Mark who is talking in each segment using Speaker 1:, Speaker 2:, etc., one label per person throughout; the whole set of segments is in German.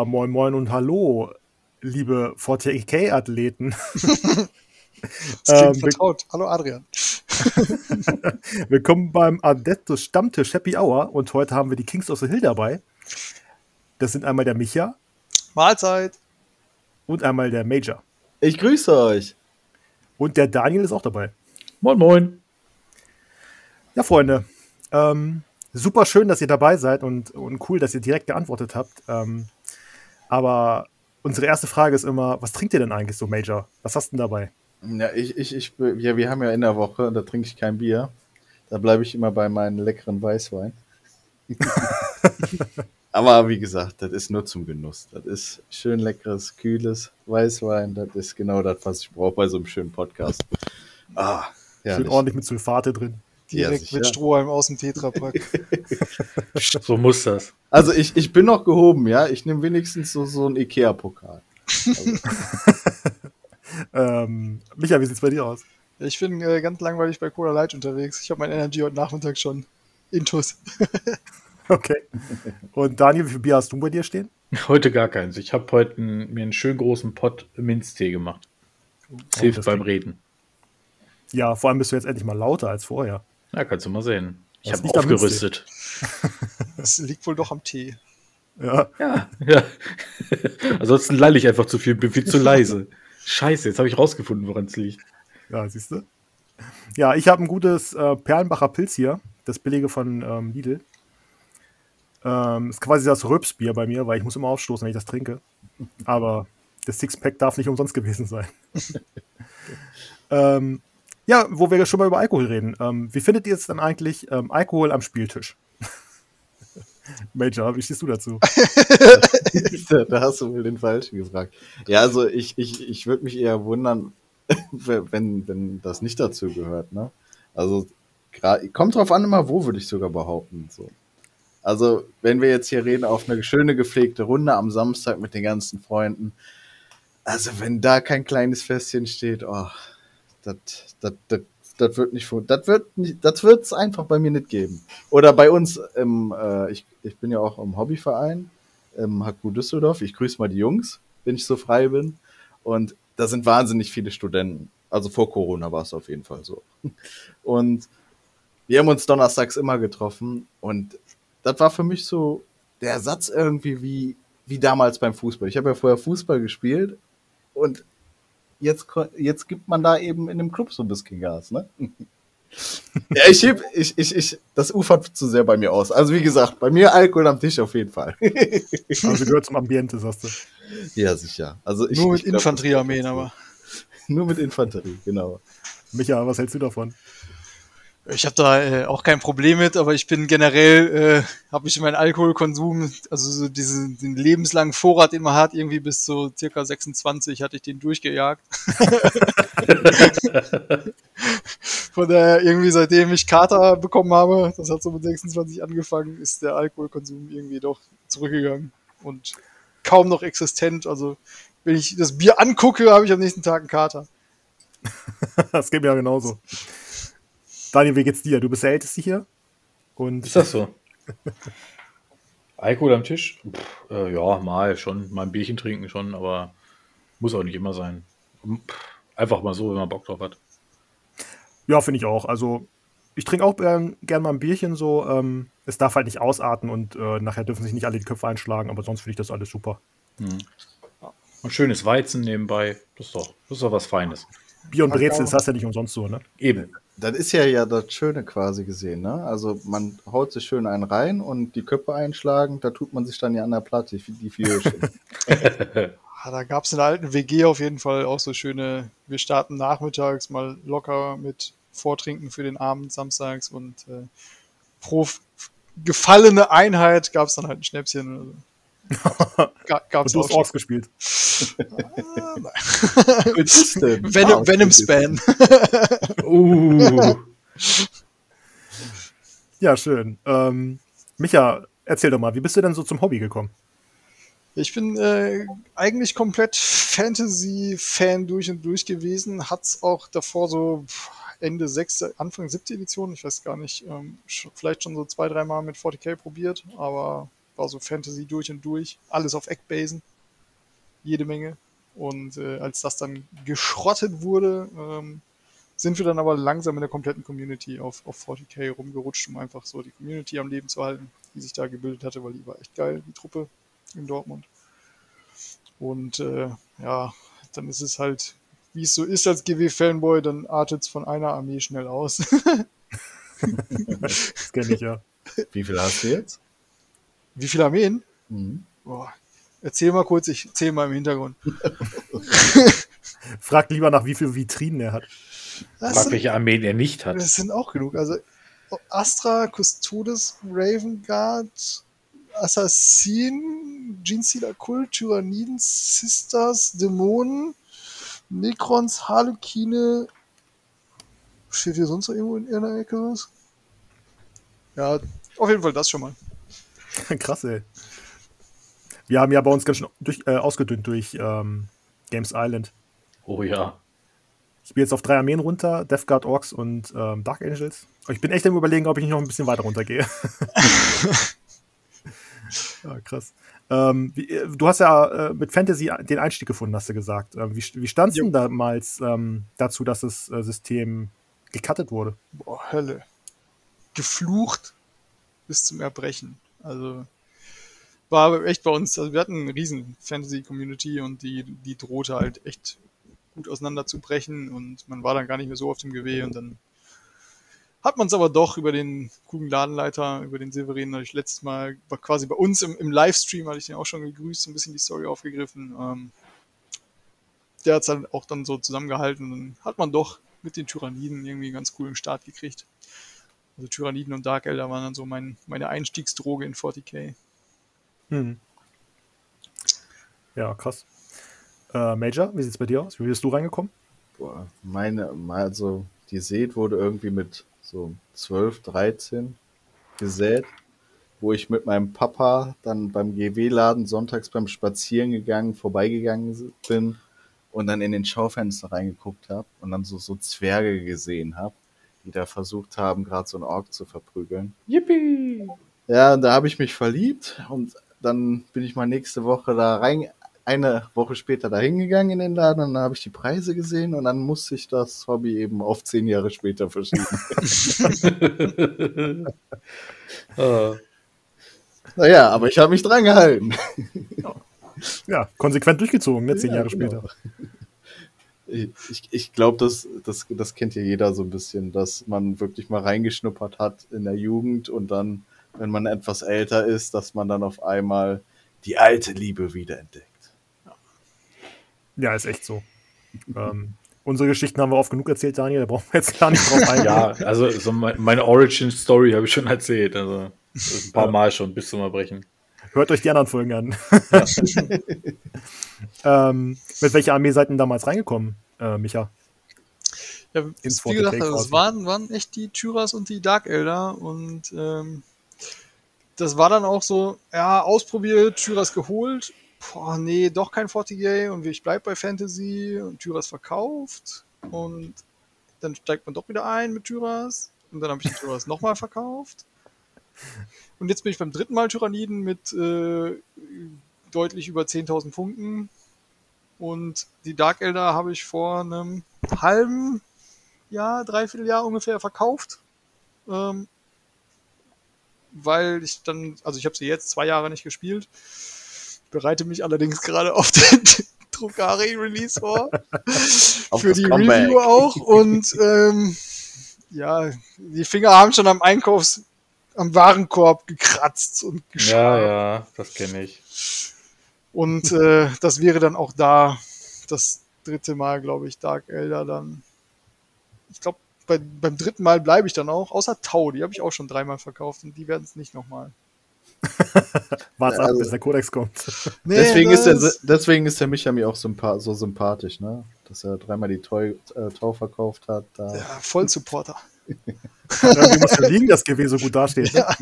Speaker 1: Ja, moin moin und hallo, liebe 40k-Athleten.
Speaker 2: das klingt ähm, vertraut. Hallo Adrian.
Speaker 1: Willkommen beim Adeptus Stammtisch Happy Hour und heute haben wir die Kings of the Hill dabei. Das sind einmal der Micha.
Speaker 2: Mahlzeit.
Speaker 1: Und einmal der Major.
Speaker 3: Ich grüße euch.
Speaker 1: Und der Daniel ist auch dabei.
Speaker 4: Moin moin.
Speaker 1: Ja, Freunde. Ähm, super schön, dass ihr dabei seid und, und cool, dass ihr direkt geantwortet habt. Ähm, aber unsere erste Frage ist immer, was trinkt ihr denn eigentlich so, Major? Was hast du denn dabei?
Speaker 3: Ja, ich, ich, ich, ja, wir haben ja in der Woche, da trinke ich kein Bier. Da bleibe ich immer bei meinem leckeren Weißwein. Aber wie gesagt, das ist nur zum Genuss. Das ist schön leckeres, kühles Weißwein. Das ist genau das, was ich brauche bei so einem schönen Podcast.
Speaker 1: Ah, schön ordentlich mit Sulfate drin.
Speaker 2: Direkt ja, mit Strohhalm aus dem Tetrapack.
Speaker 4: so muss das.
Speaker 3: Also ich, ich bin noch gehoben, ja. Ich nehme wenigstens so, so einen Ikea-Pokal. Also.
Speaker 1: ähm, Micha, wie sieht's bei dir aus?
Speaker 2: Ich bin äh, ganz langweilig bei Cola Light unterwegs. Ich habe mein Energy heute Nachmittag schon intus.
Speaker 1: okay. Und Daniel, wie viel Bier hast du bei dir stehen?
Speaker 4: Heute gar keins. Ich habe heute mir einen schönen großen Pott Minztee gemacht. Das oh, hilft das beim Reden.
Speaker 1: Ja, vor allem bist du jetzt endlich mal lauter als vorher.
Speaker 4: Ja, kannst du mal sehen. Ich habe aufgerüstet.
Speaker 2: Das liegt wohl doch am Tee.
Speaker 4: Ja. Ja, ja. Ansonsten lall ich einfach zu viel, bin viel zu leise. Scheiße, jetzt habe ich rausgefunden, woran es liegt.
Speaker 1: Ja, siehst du? Ja, ich habe ein gutes äh, Perlenbacher Pilz hier, das billige von ähm, Lidl. Ähm, ist quasi das Röpsbier bei mir, weil ich muss immer aufstoßen, wenn ich das trinke. Aber das Sixpack darf nicht umsonst gewesen sein. ähm, ja, wo wir schon mal über Alkohol reden. Ähm, wie findet ihr es dann eigentlich ähm, Alkohol am Spieltisch? Major, wie stehst du dazu?
Speaker 3: da hast du wohl den Falschen gefragt. Ja, also ich, ich, ich würde mich eher wundern, wenn, wenn das nicht dazu gehört. Ne? Also kommt drauf an, immer wo, würde ich sogar behaupten. So. Also, wenn wir jetzt hier reden auf eine schöne gepflegte Runde am Samstag mit den ganzen Freunden, also wenn da kein kleines Festchen steht, oh, das, das, das, das wird nicht, das wird nicht, das wird es einfach bei mir nicht geben. Oder bei uns im, äh, ich, ich bin ja auch im Hobbyverein im Haku Düsseldorf. Ich grüße mal die Jungs, wenn ich so frei bin. Und da sind wahnsinnig viele Studenten. Also vor Corona war es auf jeden Fall so. Und wir haben uns donnerstags immer getroffen und das war für mich so der Ersatz irgendwie wie, wie damals beim Fußball. Ich habe ja vorher Fußball gespielt und jetzt, jetzt gibt man da eben in dem Club so ein bisschen Gas, ne? ja, ich heb, ich, ich, ich, das ufert zu sehr bei mir aus. Also wie gesagt, bei mir Alkohol am Tisch auf jeden Fall.
Speaker 1: also gehört zum Ambiente, sagst du.
Speaker 3: Ja, sicher. Also
Speaker 2: ich, Nur mit Infanteriearmeen, aber.
Speaker 3: Nur mit Infanterie, genau.
Speaker 1: Micha, was hältst du davon?
Speaker 2: Ich habe da äh, auch kein Problem mit, aber ich bin generell, äh, habe ich meinen Alkoholkonsum, also so diesen den lebenslangen Vorrat, den man hat, irgendwie bis so circa 26 hatte ich den durchgejagt. Von daher irgendwie seitdem ich Kater bekommen habe, das hat so mit 26 angefangen, ist der Alkoholkonsum irgendwie doch zurückgegangen und kaum noch existent. Also wenn ich das Bier angucke, habe ich am nächsten Tag einen Kater.
Speaker 1: das geht mir ja genauso. Daniel, wie geht's dir? Du bist der Älteste hier.
Speaker 4: Und ist das so? Alkohol am Tisch? Pff, äh, ja, mal schon. Mal ein Bierchen trinken schon, aber muss auch nicht immer sein. Pff, einfach mal so, wenn man Bock drauf hat.
Speaker 1: Ja, finde ich auch. Also, ich trinke auch gern, gern, mal ein Bierchen so. Ähm, es darf halt nicht ausarten und äh, nachher dürfen sich nicht alle die Köpfe einschlagen, aber sonst finde ich das alles super. Hm.
Speaker 4: Und schönes Weizen nebenbei. Das ist doch, das ist doch was Feines.
Speaker 1: Bier und Brezel ist das ja nicht umsonst so, ne?
Speaker 3: Eben. Das ist ja ja das Schöne quasi gesehen, ne? Also man haut sich schön einen rein und die Köpfe einschlagen, da tut man sich dann ja an der Platte, die viel
Speaker 2: ah, Da gab es in der alten WG auf jeden Fall auch so schöne, wir starten nachmittags mal locker mit Vortrinken für den Abend samstags und äh, pro gefallene Einheit gab es dann halt ein Schnäpschen. Oder so.
Speaker 1: Gab's und du hast Orks gespielt.
Speaker 2: Ah, Venom, Venom Span.
Speaker 1: uh. Ja, schön. Ähm, Micha, erzähl doch mal, wie bist du denn so zum Hobby gekommen?
Speaker 2: Ich bin äh, eigentlich komplett Fantasy-Fan durch und durch gewesen. Hat's auch davor so Ende sechste, Anfang siebte Edition, ich weiß gar nicht, ähm, vielleicht schon so zwei, dreimal mit 40k probiert, aber war so Fantasy durch und durch, alles auf Eckbasen, jede Menge. Und äh, als das dann geschrottet wurde, ähm, sind wir dann aber langsam in der kompletten Community auf, auf 40k rumgerutscht, um einfach so die Community am Leben zu halten, die sich da gebildet hatte, weil die war echt geil, die Truppe in Dortmund. Und äh, ja, dann ist es halt, wie es so ist als GW-Fanboy, dann artet es von einer Armee schnell aus.
Speaker 1: das kenne ich ja.
Speaker 3: Wie viel hast du jetzt?
Speaker 2: Wie viele Armeen?
Speaker 3: Mhm.
Speaker 2: Boah, erzähl mal kurz, ich zähle mal im Hintergrund.
Speaker 1: Frag lieber nach, wie viele Vitrinen er hat.
Speaker 2: Das
Speaker 4: Frag,
Speaker 2: sind,
Speaker 4: welche Armeen er nicht hat.
Speaker 2: das sind auch genug. Also Astra, Custodes, Raven Guard, Assassin, Genestealer Kult, Tyranniden, Sisters, Dämonen, Necrons, Harlekine. Steht hier sonst noch irgendwo in irgendeiner Ecke was? Ja, auf jeden Fall das schon mal.
Speaker 1: Krass, ey. Wir haben ja bei uns ganz schön durch, äh, ausgedünnt durch ähm, Games Island.
Speaker 4: Oh ja.
Speaker 1: Ich bin jetzt auf drei Armeen runter, Death Guard, Orks und ähm, Dark Angels. Aber ich bin echt am überlegen, ob ich nicht noch ein bisschen weiter runtergehe. ja, krass. Ähm, wie, äh, du hast ja äh, mit Fantasy den Einstieg gefunden, hast du gesagt. Ähm, wie wie stand es denn damals ähm, dazu, dass das äh, System gecuttet wurde?
Speaker 2: Boah, Hölle. Geflucht bis zum Erbrechen. Also war echt bei uns, also wir hatten eine riesen Fantasy-Community und die, die drohte halt echt gut auseinanderzubrechen und man war dann gar nicht mehr so auf dem GW und dann hat man es aber doch über den klugen Ladenleiter, über den Severin, hatte ich letztes Mal, war quasi bei uns im, im Livestream, hatte ich den auch schon gegrüßt, so ein bisschen die Story aufgegriffen. Ähm, der hat es dann auch dann so zusammengehalten und dann hat man doch mit den Tyranniden irgendwie einen ganz coolen Start gekriegt. Also Tyranniden und Dark Elder waren dann so mein, meine Einstiegsdroge in 40k.
Speaker 1: Hm. Ja, krass. Äh, Major, wie sieht's bei dir aus? Wie bist du reingekommen?
Speaker 3: Boah, meine, also die Seed wurde irgendwie mit so 12, 13 gesät, wo ich mit meinem Papa dann beim GW-Laden sonntags beim Spazieren gegangen, vorbeigegangen bin und dann in den Schaufenster reingeguckt habe und dann so, so Zwerge gesehen habe, die da versucht haben, gerade so einen Ork zu verprügeln.
Speaker 4: Yippie!
Speaker 3: Ja, da habe ich mich verliebt und dann bin ich mal nächste Woche da rein, eine Woche später da hingegangen in den Laden und dann habe ich die Preise gesehen und dann musste ich das Hobby eben auf zehn Jahre später verschieben.
Speaker 4: Ah,
Speaker 3: naja, aber ich habe mich dran gehalten.
Speaker 1: Ja, konsequent durchgezogen, ne? Zehn
Speaker 3: Ja,
Speaker 1: Jahre
Speaker 3: genau.
Speaker 1: später.
Speaker 3: Ich, ich, glaube, das, das, das kennt ja jeder so ein bisschen, dass man wirklich mal reingeschnuppert hat in der Jugend und dann, wenn man etwas älter ist, dass man dann auf einmal die alte Liebe wiederentdeckt.
Speaker 1: Ja, ist echt so. ähm, unsere Geschichten haben wir oft genug erzählt, Daniel, da brauchen wir jetzt gar nicht drauf eingehen.
Speaker 4: ja, also so mein- meine Origin-Story habe ich schon erzählt. Also ein paar Mal schon bis zum Erbrechen.
Speaker 1: Hört euch die anderen Folgen an. ähm, mit welcher Armee seid ihr denn damals reingekommen, äh, Micha?
Speaker 2: Ja,
Speaker 1: Ins
Speaker 2: wie gesagt,
Speaker 1: 40K
Speaker 2: also es waren, waren echt die Tyras und die Dark Elder und ähm, das war dann auch so, ja, ausprobiert, Tyras geholt, boah, nee, doch kein 40k und ich bleib bei Fantasy und Tyras verkauft und dann steigt man doch wieder ein mit Tyras und dann habe ich die Tyras nochmal verkauft und jetzt bin ich beim dritten Mal Tyranniden mit äh, deutlich über 10.000 Punkten und die Dark Elder habe ich vor einem halben Jahr, dreiviertel Jahr ungefähr verkauft. Ähm, weil ich dann, also ich habe sie jetzt zwei Jahre nicht gespielt, bereite mich allerdings gerade auf den Druckari Release vor. Für die
Speaker 3: Comeback.
Speaker 2: Review auch. Und ähm, ja, die Finger haben schon am Einkaufs, am Warenkorb gekratzt und geschaut.
Speaker 4: Ja, ja, das kenne ich.
Speaker 2: Und äh, das wäre dann auch da das dritte Mal, glaube ich, Dark Elder dann. Ich glaube, bei, beim dritten Mal bleibe ich dann auch, außer Tau, die habe ich auch schon dreimal verkauft und die werden es nicht nochmal.
Speaker 1: Wart's ab,
Speaker 3: Also-
Speaker 1: bis der Kodex kommt.
Speaker 2: Nee,
Speaker 3: deswegen, ist der, deswegen ist der Micha mir auch so sympathisch, ne? Dass er dreimal die Tau, äh, Tau verkauft hat. Da.
Speaker 2: ja, Vollsupporter.
Speaker 1: Irgendwie muss ja liegen, dass GW so gut dasteht. Ne?
Speaker 2: Ja.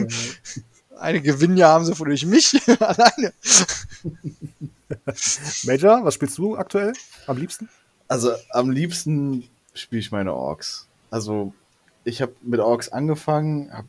Speaker 2: Eine Gewinnjahr haben sie von durch mich alleine.
Speaker 1: Major, was spielst du aktuell am liebsten?
Speaker 3: Also am liebsten spiele ich meine Orks. Also ich habe mit Orks angefangen. Hab,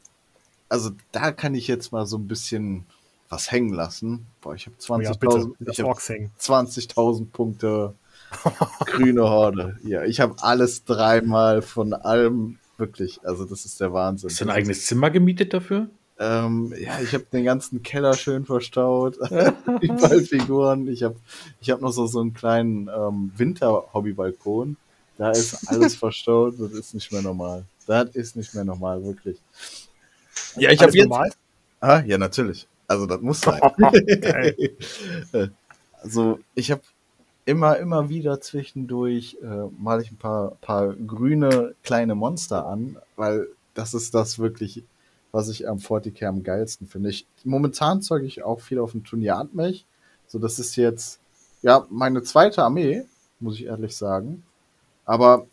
Speaker 3: also da kann ich jetzt mal so ein bisschen was hängen lassen. Boah, ich habe
Speaker 1: Oh ja,
Speaker 3: 20.000
Speaker 1: bitte.
Speaker 3: ich
Speaker 1: Das
Speaker 3: hab
Speaker 1: Orks hängen.
Speaker 3: 20.000 Punkte grüne Horde. Ja, ich habe alles dreimal von allem wirklich. Also das ist der Wahnsinn.
Speaker 4: Hast du ein eigenes Zimmer gemietet dafür?
Speaker 3: ähm, ja, ich habe den ganzen Keller schön verstaut. Überall Figuren. Ich habe ich hab noch so, so einen kleinen ähm, Winter-Hobby-Balkon. Da ist alles verstaut. Das ist nicht mehr normal. Das ist nicht mehr normal, wirklich. Ja, ich habe jetzt.
Speaker 1: normal?
Speaker 3: Ah, ja, natürlich. Also, das muss sein. Also, ich habe immer, immer wieder zwischendurch äh, mal ich ein paar, paar grüne kleine Monster an, weil das ist das wirklich, was ich am 40k am geilsten finde. Momentan zeuge ich auch viel auf dem Turnier Antmech. So, das ist jetzt, ja, meine zweite Armee, muss ich ehrlich sagen. Aber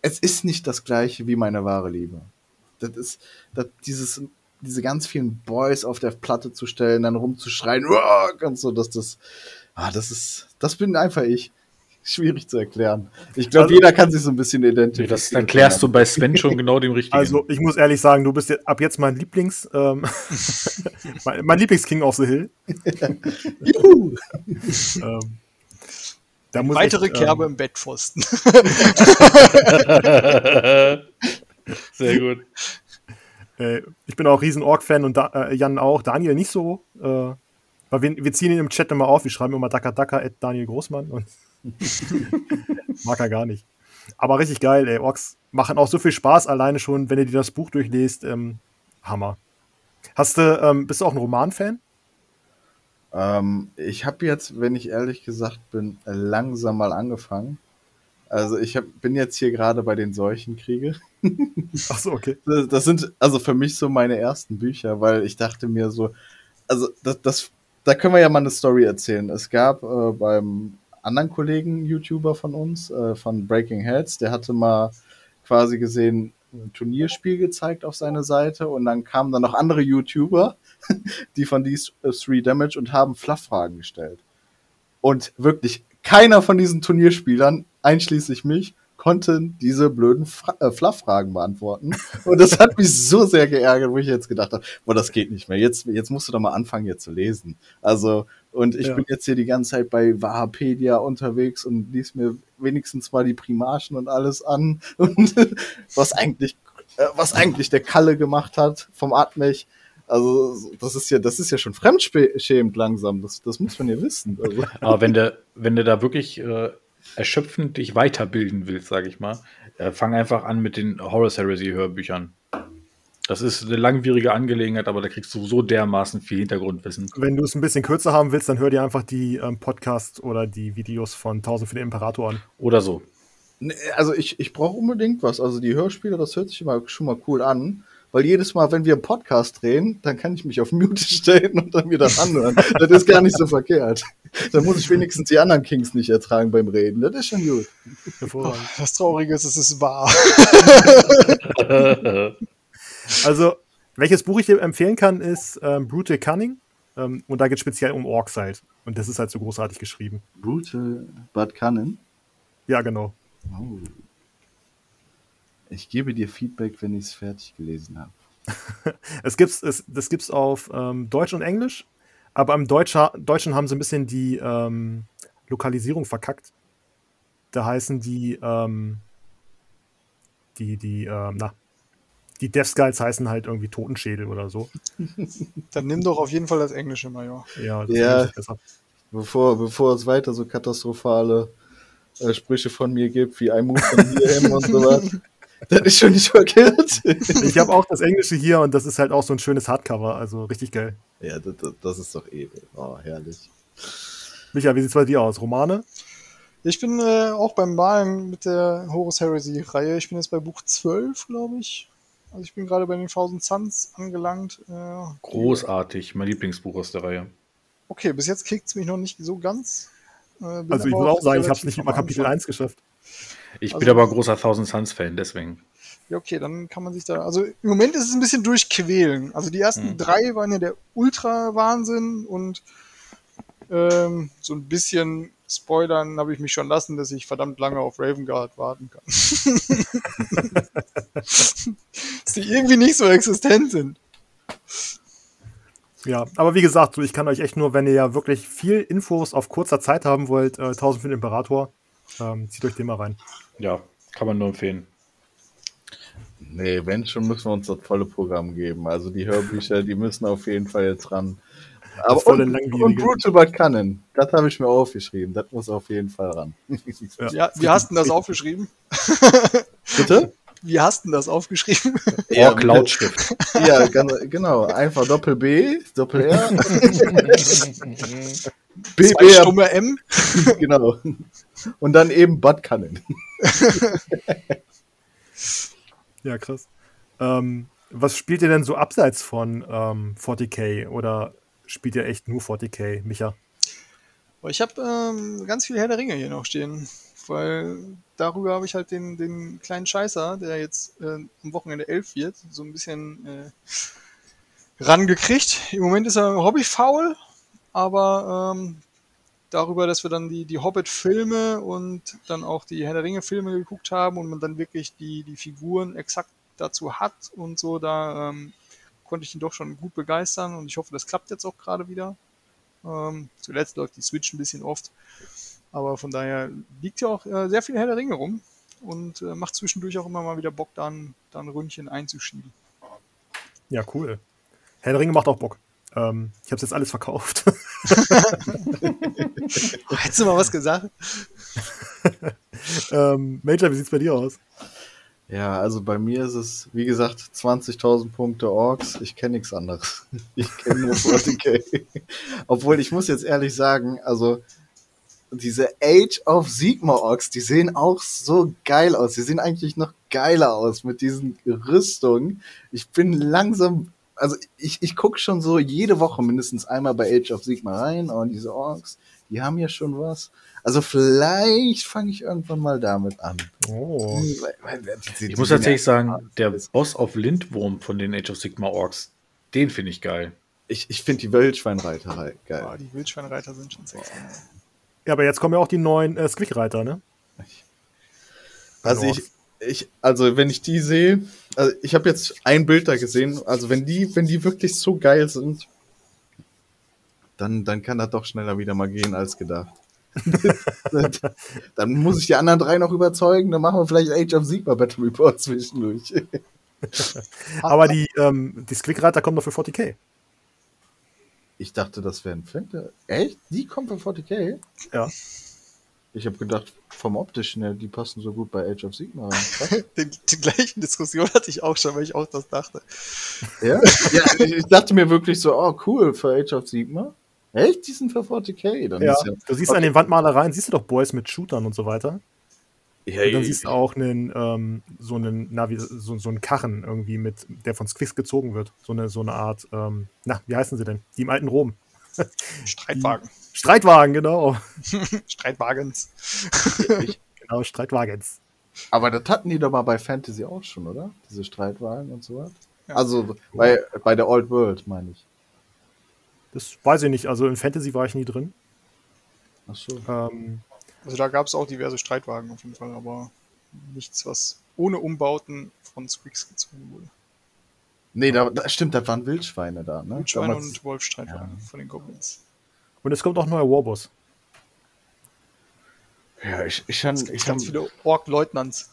Speaker 3: es ist nicht das gleiche wie meine wahre Liebe. Das ist, das, dieses, diese ganz vielen Boys auf der Platte zu stellen, dann rumzuschreien, und so, dass das, ah, das ist, das bin einfach ich. Schwierig zu erklären. Ich glaube,
Speaker 1: Also-
Speaker 3: jeder kann sich so ein bisschen identifizieren.
Speaker 4: das, dann klärst du bei Sven schon genau den richtigen.
Speaker 1: Also, ich muss ehrlich sagen, du bist jetzt, ab jetzt mein Lieblings, ähm, mein, mein Lieblings-King of the Hill.
Speaker 3: Juhu!
Speaker 1: Ähm, da muss
Speaker 2: Weitere
Speaker 1: ich,
Speaker 2: Kerbe
Speaker 1: Ähm,
Speaker 2: im Bettpfosten.
Speaker 4: Sehr gut.
Speaker 1: äh, ich bin auch riesen Ork-Fan und da, äh, Jan auch. Daniel nicht so. Äh, weil wir, wir ziehen ihn im Chat immer auf. Wir schreiben immer Daka Daka at Daniel Großmann. Und mag er gar nicht. Aber richtig geil, ey. Orks machen auch so viel Spaß alleine schon, wenn ihr dir das Buch durchlest. Ähm, Hammer. Hast du, ähm, bist du auch ein Roman-Fan?
Speaker 3: Ähm, ich habe jetzt, wenn ich ehrlich gesagt bin, langsam mal angefangen. Also ich hab, bin jetzt hier gerade bei den Seuchenkriege.
Speaker 1: Ach so, okay.
Speaker 3: Das, das sind also für mich so meine ersten Bücher, weil ich dachte mir so, also das, das da können wir ja mal eine Story erzählen. Es gab äh, beim anderen Kollegen, YouTuber von uns, äh, von Breaking Heads, der hatte mal quasi gesehen ein Turnierspiel gezeigt auf seine Seite und dann kamen dann noch andere YouTuber, die von dies äh, Three Damage und haben Flufffragen gestellt. Und wirklich keiner von diesen Turnierspielern, einschließlich mich, konnten diese blöden Fra äh, Flufffragen beantworten. Und das hat mich so sehr geärgert, wo ich jetzt gedacht habe, boah, das geht nicht mehr. Jetzt, jetzt musst du doch mal anfangen, hier zu lesen. Also, und ich
Speaker 1: Ja.
Speaker 3: bin jetzt hier die ganze Zeit bei Wahapedia unterwegs und lies mir wenigstens mal die Primarchen und alles an. Und was eigentlich, äh, was eigentlich der Kalle gemacht hat vom Atmech. Also, das ist ja, das ist ja schon fremdschämend langsam. Das, das muss man ja wissen. Also,
Speaker 4: Aber wenn du, wenn du da wirklich äh, erschöpfend dich weiterbilden willst, sage ich mal, äh, fang einfach an mit den Horus Heresy Hörbüchern. Das ist eine langwierige Angelegenheit, aber da kriegst du so dermaßen viel Hintergrundwissen.
Speaker 1: Wenn du es ein bisschen kürzer haben willst, dann hör dir einfach die ähm, Podcasts oder die Videos von 1000 für den Imperator an.
Speaker 4: Oder so.
Speaker 3: Nee, Also ich, ich brauche unbedingt was. Also die Hörspiele, das hört sich immer schon mal cool an. Weil jedes Mal, wenn wir einen Podcast drehen, dann kann ich mich auf Mute stellen und dann wieder anhören. das ist gar nicht so verkehrt. Dann muss ich wenigstens die anderen Kings nicht ertragen beim Reden. Das ist schon gut.
Speaker 1: Hervorragend.
Speaker 2: Das Traurige ist, es ist wahr.
Speaker 1: Also, welches Buch ich dir empfehlen kann, ist ähm, Brutal Cunning. Ähm, und da geht es speziell um Orks halt. Und das ist halt so großartig geschrieben.
Speaker 3: Brutal Bud Cannon.
Speaker 1: Ja, genau.
Speaker 3: Oh. Ich gebe dir Feedback, wenn ich es fertig gelesen habe.
Speaker 1: Es gibt's, es, das gibt's auf ähm, Deutsch und Englisch, aber im Deutscher, Deutschen haben sie ein bisschen die ähm, Lokalisierung verkackt. Da heißen die, ähm, die, die, ähm, na, die Death Skulls heißen halt irgendwie Totenschädel oder so.
Speaker 2: Dann nimm doch auf jeden Fall das Englische, Major.
Speaker 1: Ja, das
Speaker 3: Ja.
Speaker 1: ist besser.
Speaker 3: Bevor, bevor es weiter so katastrophale äh, Sprüche von mir gibt, wie ein Move von mir und sowas. Das ist schon nicht verkehrt.
Speaker 1: Ich habe auch das Englische hier und das ist halt auch so ein schönes Hardcover, also richtig geil.
Speaker 3: ja, das, das, ist doch edel. Oh, herrlich.
Speaker 1: Micha, wie sieht's bei dir aus? Romane?
Speaker 2: Ich bin äh, auch beim Malen mit der Horus Heresy-Reihe. Ich bin jetzt bei Buch 12, glaube ich. Also ich bin gerade bei den 1000 Suns angelangt. Äh,
Speaker 4: Großartig, mein Lieblingsbuch aus der Reihe.
Speaker 2: Okay, bis jetzt kriegt es mich noch nicht so ganz. Äh,
Speaker 1: Also ich muss auch sagen, ich habe es nicht über Kapitel
Speaker 2: Anfang.
Speaker 1: 1 geschafft.
Speaker 4: Ich
Speaker 2: Also-
Speaker 4: bin aber ein großer Thousand Suns Fan, deswegen.
Speaker 2: Ja, okay, dann kann man sich da. Also im Moment ist es ein bisschen durchquälen. Also die ersten
Speaker 4: Mhm.
Speaker 2: drei waren ja der Ultra-Wahnsinn und ähm, so ein bisschen spoilern habe ich mich schon lassen, dass ich verdammt lange auf Ravengard warten kann. dass die irgendwie nicht so existent sind.
Speaker 1: Ja, aber wie gesagt, so, ich kann euch echt nur, wenn ihr ja wirklich viel Infos auf kurzer Zeit haben wollt, äh, 1000 für den Imperator, ähm, zieht euch den mal rein.
Speaker 4: Ja, kann man nur empfehlen.
Speaker 3: Nee, wenn schon, müssen wir uns das volle Programm geben. Also die Hörbücher, die müssen auf jeden Fall jetzt ran. Aber
Speaker 1: volle
Speaker 3: und, und Brutal But Cannon, das habe ich mir aufgeschrieben. Das muss auf jeden Fall ran.
Speaker 1: Ja.
Speaker 2: Ja, wie hast du denn das aufgeschrieben?
Speaker 3: Bitte?
Speaker 2: Wie hast du denn das aufgeschrieben?
Speaker 3: Ja,
Speaker 4: Org Lautschrift.
Speaker 3: Ja, ganz, genau. Einfach Doppel B, Doppel R. B,
Speaker 2: Zwei
Speaker 3: B,
Speaker 2: stumme M.
Speaker 3: genau. Und dann eben Bud Cannon.
Speaker 1: Ja, krass. Ähm, was spielt ihr denn so abseits von ähm, 40k oder spielt ihr echt nur 40k, Micha?
Speaker 2: Aber ich habe ähm, ganz viel Herr der Ringe hier noch stehen, weil darüber habe ich halt den, den kleinen Scheißer, der jetzt äh, am Wochenende elf wird, so ein bisschen äh, rangekriegt. Im Moment ist er hobbyfaul, aber ähm, darüber, dass wir dann die, die Hobbit-Filme und dann auch die Herr der Ringe-Filme geguckt haben und man dann wirklich die, die Figuren exakt dazu hat und so, da ähm, konnte ich ihn doch schon gut begeistern und ich hoffe, das klappt jetzt auch gerade wieder. Ähm, zuletzt läuft die Switch ein bisschen oft, aber von daher liegt ja auch äh, sehr viel Herr der Ringe rum und äh, macht zwischendurch auch immer mal wieder Bock, da ein, da ein Ründchen einzuschieben.
Speaker 1: Ja, cool. Herr der Ringe macht auch Bock. Ähm, ich habe jetzt alles verkauft.
Speaker 2: Hättest du mal was gesagt?
Speaker 1: ähm, Major, wie sieht's bei dir aus?
Speaker 3: Ja, also bei mir ist es, wie gesagt, 20.000 Punkte Orks. Ich kenne nichts anderes. Ich kenne nur 40k. Obwohl, ich muss jetzt ehrlich sagen, also diese Age of Sigma Orks, die sehen auch so geil aus. Die sehen eigentlich noch geiler aus mit diesen Rüstungen. Ich bin langsam, also ich, ich gucke schon so jede Woche mindestens einmal bei Age of Sigma rein und diese Orks, die haben ja schon was. Also vielleicht fange ich irgendwann mal damit an.
Speaker 1: Oh.
Speaker 3: Die
Speaker 4: Ich muss tatsächlich sagen, der Boss auf Lindwurm von den Age of Sigma Orks, den finde ich geil.
Speaker 3: Ich, ich finde die Wildschweinreiter halt geil.
Speaker 2: Boah, die Wildschweinreiter sind schon sexy.
Speaker 1: Ja, aber jetzt kommen ja auch die neuen äh, Squick-Reiter, ne?
Speaker 3: Also ich, ich, also wenn ich die sehe, also ich habe jetzt ein Bild da gesehen, also wenn die, wenn die wirklich so geil sind, dann, dann kann das doch schneller wieder mal gehen als gedacht. dann muss ich die anderen drei noch überzeugen, dann machen wir vielleicht Age of Sigma Battle Report zwischendurch.
Speaker 1: Aber die, ähm, die Squick-Reiter kommen doch für 40k.
Speaker 3: Ich dachte, das wären Fente. Echt? Die kommen von 40k?
Speaker 1: Ja.
Speaker 3: Ich habe gedacht, vom optischen her, die passen so gut bei Age of Sigma rein.
Speaker 2: Den, die gleichen Diskussion hatte ich auch schon, weil ich auch das dachte.
Speaker 3: Ja? ja, ich ich dachte mir wirklich so, oh cool, für Age of Sigma. Echt? Die sind für 40k? Dann
Speaker 1: Ja.
Speaker 3: ist ja,
Speaker 1: Du siehst an den Wandmalereien, siehst du doch Boys mit Shootern und so weiter.
Speaker 3: ja,
Speaker 1: Und dann siehst du auch einen, ähm, so einen, na, wie, so, so einen Karren irgendwie mit, der von Squicks gezogen wird. So eine, so eine Art, ähm, na, wie heißen sie denn? Die im alten Rom.
Speaker 2: Streitwagen.
Speaker 1: Streitwagen, genau.
Speaker 2: Streitwagens.
Speaker 1: Genau, Streitwagens.
Speaker 3: aber das hatten die doch mal bei Fantasy auch schon, oder? Diese Streitwagen und so was.
Speaker 2: Ja.
Speaker 3: Also bei, bei der Old World, meine ich.
Speaker 1: Das weiß ich nicht. Also in Fantasy war ich nie drin.
Speaker 3: Ach so.
Speaker 1: Ähm,
Speaker 2: Also da gab es auch diverse Streitwagen auf jeden Fall, aber nichts, was ohne Umbauten von Squeaks gezogen wurde.
Speaker 3: Nee, da, da stimmt, das waren Wildschweine da, ne?
Speaker 2: Wildschweine
Speaker 3: Damals-
Speaker 2: und Wolfstreitwagen von den Goblins.
Speaker 1: und es kommt auch ein neuer Warboss.
Speaker 3: Ja, ich, ich, kann, ich
Speaker 2: ganz
Speaker 3: hab,
Speaker 2: viele Ork-Leutnants.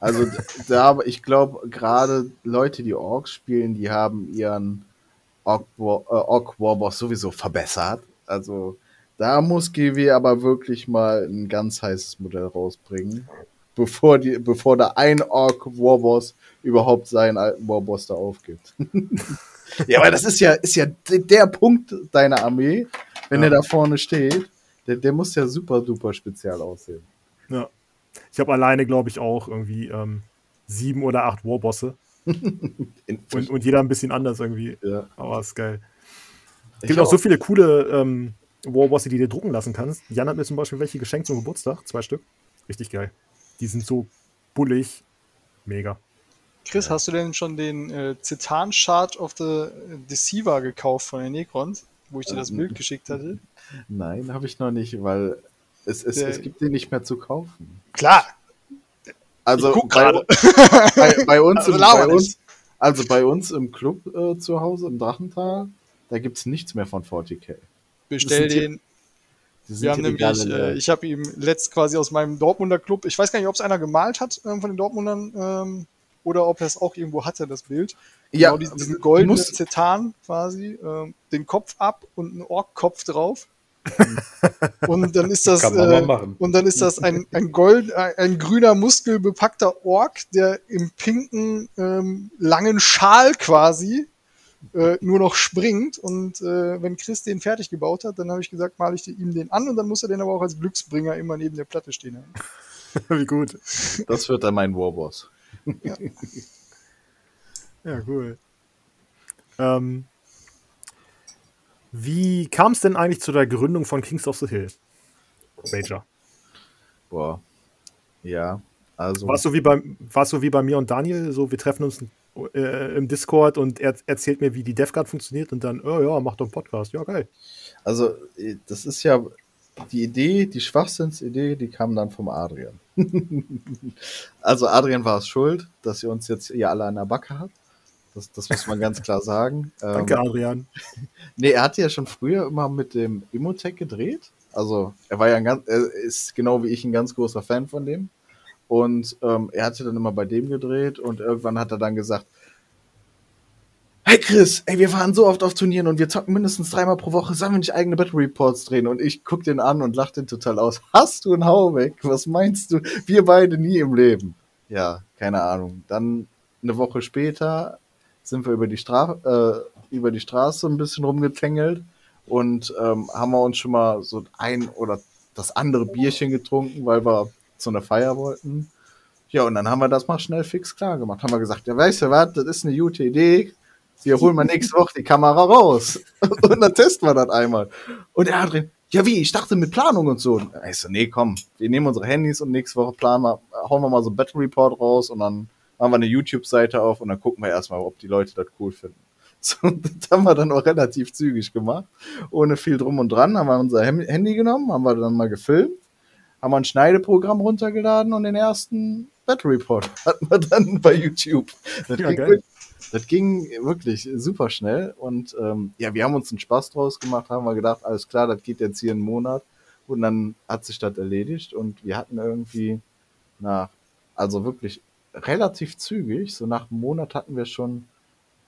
Speaker 3: Also da, ich glaube, gerade Leute, die Orks spielen, die haben ihren äh, Ork Warboss sowieso verbessert. Also da muss GW aber wirklich mal ein ganz heißes Modell rausbringen, bevor die, bevor da ein Ork Warboss überhaupt seinen alten Warboss da aufgibt. ja, aber das ist ja, ist ja der Punkt deiner Armee, wenn
Speaker 1: Ja.
Speaker 3: der da vorne steht. Der, der muss ja super, super spezial aussehen.
Speaker 1: Ja. Ich habe alleine, glaube ich, auch irgendwie ähm, sieben oder acht Warbosse. Und, und jeder ein bisschen anders irgendwie.
Speaker 3: ja.
Speaker 1: Aber ist geil. Es gibt auch
Speaker 3: auch.
Speaker 1: so viele coole ähm, Warbosse, die du dir drucken lassen kannst. Jan hat mir zum Beispiel welche geschenkt zum Geburtstag. Zwei Stück. Richtig geil. Die sind so bullig. Mega.
Speaker 2: Chris, hast du denn schon den äh, Zitan Shard of the Deceiver gekauft von den Necrons, wo ich dir das
Speaker 3: Ähm,
Speaker 2: Bild geschickt hatte?
Speaker 3: Nein, habe ich noch nicht, weil es, es,
Speaker 2: Der-
Speaker 3: es gibt den nicht mehr zu kaufen.
Speaker 2: Klar,
Speaker 3: Also
Speaker 2: Ich guck
Speaker 3: bei,
Speaker 2: gerade.
Speaker 3: bei, bei uns,
Speaker 2: Also
Speaker 3: im, bei uns, also bei uns im Club äh, zu Hause im Drachental, da gibt es nichts mehr von 40k.
Speaker 2: Bestell den. Wir haben nämlich, äh, ich habe ihm letzt quasi aus meinem Dortmunder Club, ich weiß gar nicht, ob es einer gemalt hat ähm, von den Dortmundern ähm, oder ob er es auch irgendwo hatte, das Bild.
Speaker 3: Ja,
Speaker 2: genau, diesen, diesen goldenen Zetan quasi, ähm, den Kopf ab und einen Ork-Kopf drauf. und dann ist das, äh, und dann ist das ein, ein gold, ein, ein grüner muskelbepackter Ork, der im pinken ähm, langen Schal quasi äh, nur noch springt. Und äh, wenn Chris den fertig gebaut hat, dann habe ich gesagt, male ich ihm den an und dann muss er den aber auch als Glücksbringer immer neben der Platte stehen haben.
Speaker 1: Wie gut.
Speaker 3: Das wird dann mein Warboss.
Speaker 1: Ja, cool. Ähm, wie kam es denn eigentlich zu der Gründung von Kings of the Hill? Major.
Speaker 3: Boah. Ja, also.
Speaker 1: War es so wie bei, war's so wie bei mir und Daniel? So, wir treffen uns äh, im Discord und er erzählt mir, wie die DevGuard funktioniert und dann, oh ja, mach doch einen Podcast. Ja, geil.
Speaker 3: Also, äh, das ist ja die Idee, die Schwachsinnsidee, die kam dann vom Adrian. also, Adrian war es schuld, dass ihr uns jetzt hier alle an der Backe habt. Das, das muss man ganz klar sagen.
Speaker 1: Danke,
Speaker 3: Ähm,
Speaker 1: Adrian.
Speaker 3: nee, er hat ja schon früher immer mit dem Immotech gedreht. Also, er war ja ein ganz, er ist genau wie ich ein ganz großer Fan von dem. Und ähm, er hatte dann immer bei dem gedreht und irgendwann hat er dann gesagt, Hey Chris, ey, wir fahren so oft auf Turnieren und wir zocken mindestens dreimal pro Woche, sollen wir nicht eigene Battle Reports drehen? Und ich guck den an und lach den total aus. Hast du einen Hau weg? Was meinst du? Wir beide nie im Leben. Ja, keine Ahnung. Dann eine Woche später sind wir über die, Stra äh, über die Straße ein bisschen rumgetängelt und ähm, haben wir uns schon mal so ein oder das andere Bierchen getrunken, weil wir zu einer Feier wollten. Ja, und dann haben wir das mal schnell fix klar gemacht. Haben wir gesagt, ja, weißt du was, das ist eine gute Idee. Wir holen mal nächste Woche die Kamera raus. Und dann testen wir das einmal. Und er hat drin, ja wie, ich dachte mit Planung und so. Und ich so, nee, komm, wir nehmen unsere Handys und nächste Woche planen wir, hauen wir mal so einen Battle Report raus und dann machen wir eine YouTube-Seite auf und dann gucken wir erstmal, ob die Leute das cool finden. So, das haben wir dann auch relativ zügig gemacht. Ohne viel drum und dran. Haben wir unser Handy genommen, haben wir dann mal gefilmt, haben wir ein Schneideprogramm runtergeladen und den ersten Battle Report hatten wir dann bei YouTube. Das,
Speaker 1: Ja,
Speaker 3: ging, wirklich, das ging wirklich super schnell und ähm, ja, wir haben uns einen Spaß draus gemacht, haben wir gedacht, alles klar, das geht jetzt hier einen Monat und dann hat sich das erledigt und wir hatten irgendwie nach, also wirklich relativ zügig, so nach einem Monat hatten wir schon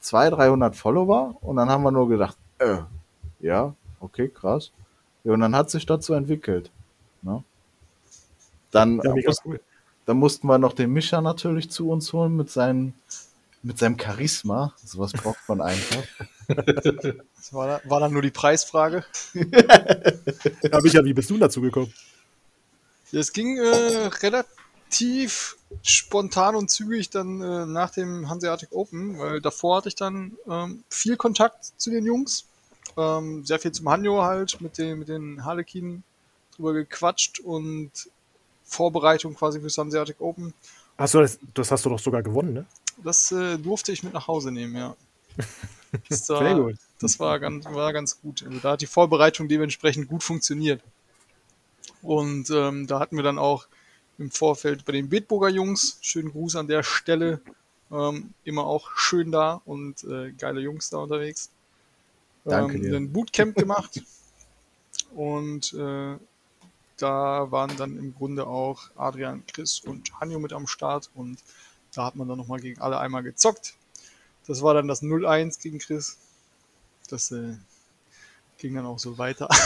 Speaker 3: 200, 300 Follower und dann haben wir nur gedacht, äh, ja, okay, krass. Ja, und dann hat sich das so entwickelt. Ne? Dann,
Speaker 1: Ja, mega
Speaker 3: muss,
Speaker 1: cool.
Speaker 3: dann mussten wir noch den Mischer natürlich zu uns holen mit seinem, mit seinem Charisma. Sowas braucht man einfach.
Speaker 2: Das war, war dann nur die Preisfrage.
Speaker 1: Ja, Micha, wie bist du dazu gekommen?
Speaker 2: Es ging äh, relativ spontan und zügig dann äh, nach dem Hanseatic Open, weil davor hatte ich dann ähm, viel Kontakt zu den Jungs. Ähm, sehr viel zum Hanjo halt, mit den, mit den Harlekin drüber gequatscht und Vorbereitung quasi fürs Hanseatic Open.
Speaker 1: Hast du das, das hast du doch sogar gewonnen, ne?
Speaker 2: Das äh, durfte ich mit nach Hause nehmen, ja. Das,
Speaker 1: Sehr
Speaker 2: war,
Speaker 1: gut.
Speaker 2: das war ganz, war ganz gut. Also da hat die Vorbereitung dementsprechend gut funktioniert. Und ähm, da hatten wir dann auch im Vorfeld bei den Bitburger Jungs, schönen Gruß an der Stelle, ähm, immer auch schön da und äh, geile Jungs da unterwegs.
Speaker 3: Danke
Speaker 2: ähm,
Speaker 3: dir.
Speaker 2: Ein Bootcamp gemacht und äh, da waren dann im Grunde auch Adrian, Chris und Hanjo mit am Start und da hat man dann nochmal gegen alle einmal gezockt. Das war dann das 0-1 gegen Chris. Das äh, ging dann auch so weiter.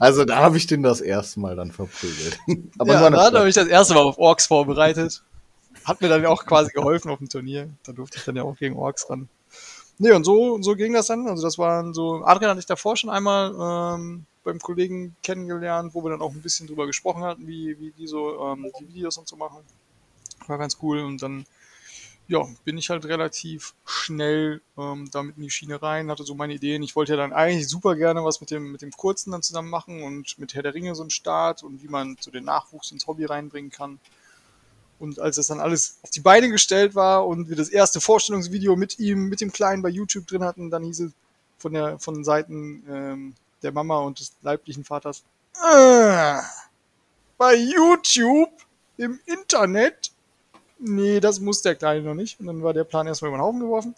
Speaker 3: Also da habe ich den das erste Mal dann verprügelt. Aber
Speaker 2: ja, da habe ich das erste Mal auf Orks vorbereitet. Hat mir dann auch quasi geholfen auf dem Turnier. Da durfte ich dann ja auch gegen Orks ran. Nee, und so, so ging das dann. Also das waren so, Adrian hatte ich davor schon einmal ähm, beim Kollegen kennengelernt, wo wir dann auch ein bisschen drüber gesprochen hatten, wie, wie die so ähm, die Videos und so machen. War ganz cool. Und dann, ja, bin ich halt relativ schnell ähm, damit in die Schiene rein, hatte so meine Ideen. Ich wollte ja dann eigentlich super gerne was mit dem, mit dem Kurzen dann zusammen machen und mit Herr der Ringe so einen Start und wie man so den Nachwuchs ins Hobby reinbringen kann. Und als das dann alles auf die Beine gestellt war und wir das erste Vorstellungsvideo mit ihm, mit dem Kleinen bei YouTube drin hatten, dann hieß es von der von Seiten ähm, der Mama und des leiblichen Vaters, äh, bei YouTube im Internet? Nee, das muss der Kleine noch nicht. Und dann war der Plan erstmal über den Haufen geworfen.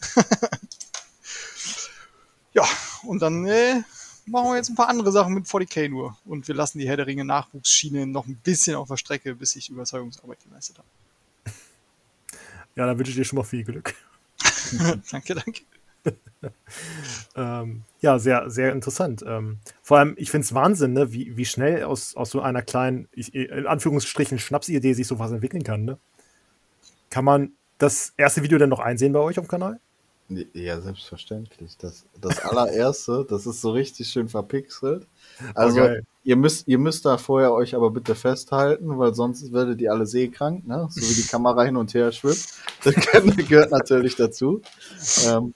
Speaker 2: und dann äh, machen wir jetzt ein paar andere Sachen mit 40k nur. Und wir lassen die Herr der Ringe Nachwuchsschiene noch ein bisschen auf der Strecke, bis ich Überzeugungsarbeit geleistet habe.
Speaker 1: Ja, dann wünsche ich dir schon mal viel Glück.
Speaker 2: danke, danke.
Speaker 1: ähm, ja, sehr, sehr interessant. Ähm, vor allem, ich finde es Wahnsinn, ne, wie, wie schnell aus, aus so einer kleinen, ich, in Anführungsstrichen, Schnapsidee sich sowas entwickeln kann. Ne? Kann man das erste Video denn noch einsehen bei euch auf dem Kanal?
Speaker 3: Ja, selbstverständlich. Das, das allererste, das ist so richtig schön verpixelt. Also okay. ihr müsst, ihr müsst da vorher euch aber bitte festhalten, weil sonst werdet ihr alle seekrank, ne? So wie die Kamera hin und her schwimmt. Das gehört natürlich dazu. Ähm,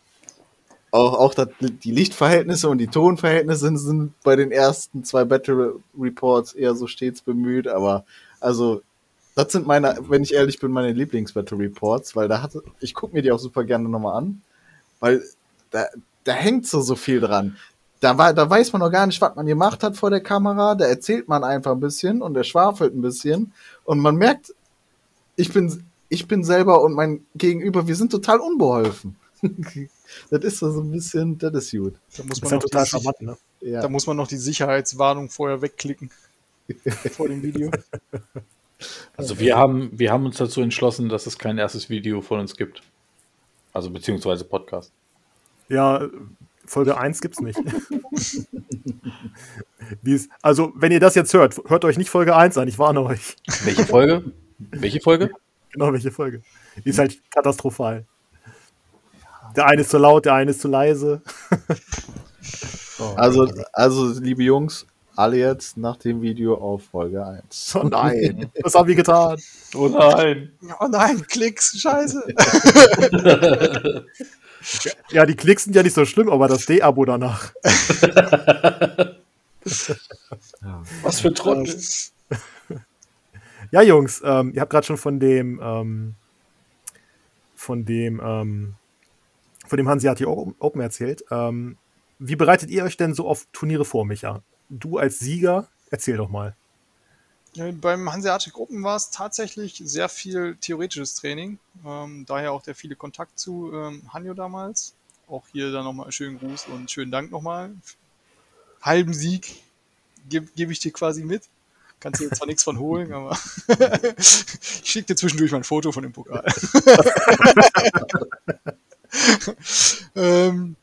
Speaker 3: auch, auch das, die Lichtverhältnisse und die Tonverhältnisse sind bei den ersten zwei Battle Reports eher so stets bemüht, aber also das sind meine, wenn ich ehrlich bin, meine Lieblings-Battle Reports, weil da hatte, ich gucke mir die auch super gerne nochmal an, weil da, da hängt so, so viel dran. Da, war, da weiß man noch gar nicht, was man gemacht hat vor der Kamera, da erzählt man einfach ein bisschen und der schwafelt ein bisschen und man merkt, ich bin, ich bin selber und mein Gegenüber, wir sind total unbeholfen. das ist so ein bisschen, das ist gut.
Speaker 2: Da muss man, total charmant, ne? ja. da muss man noch die Sicherheitswarnung vorher wegklicken. vor dem Video.
Speaker 4: Also wir haben, wir haben uns dazu entschlossen, dass es kein erstes Video von uns gibt. Also beziehungsweise Podcast.
Speaker 1: Ja, Folge 1 gibt es nicht. also, wenn ihr das jetzt hört, hört euch nicht Folge 1 an, ich warne euch.
Speaker 4: Welche Folge? Welche Folge?
Speaker 1: Genau, welche Folge. Die ist halt katastrophal. Der eine ist zu laut, der eine ist zu leise.
Speaker 3: also, also, liebe Jungs, alle jetzt nach dem Video auf Folge 1.
Speaker 1: Oh nein, was haben wir getan?
Speaker 4: Oh nein.
Speaker 2: Oh nein, Klicks, scheiße.
Speaker 1: ja, die Klicks sind ja nicht so schlimm, aber das D-Abo danach.
Speaker 4: was für Trottel.
Speaker 1: Ja, Jungs, ähm, ihr habt gerade schon von dem ähm, von dem ähm, von dem Hanseatic Open erzählt. Ähm, wie bereitet ihr euch denn so auf Turniere vor, Micha? Du als Sieger, erzähl doch mal.
Speaker 2: Beim Hanseatic Open war es tatsächlich sehr viel theoretisches Training. Ähm, daher auch der viele Kontakt zu ähm, Hanjo damals. Auch hier dann nochmal einen schönen Gruß und schönen Dank nochmal. Halben Sieg gebe geb ich dir quasi mit. Kannst du jetzt zwar nichts von holen, aber ich schicke dir zwischendurch mal ein Foto von dem Pokal. ähm,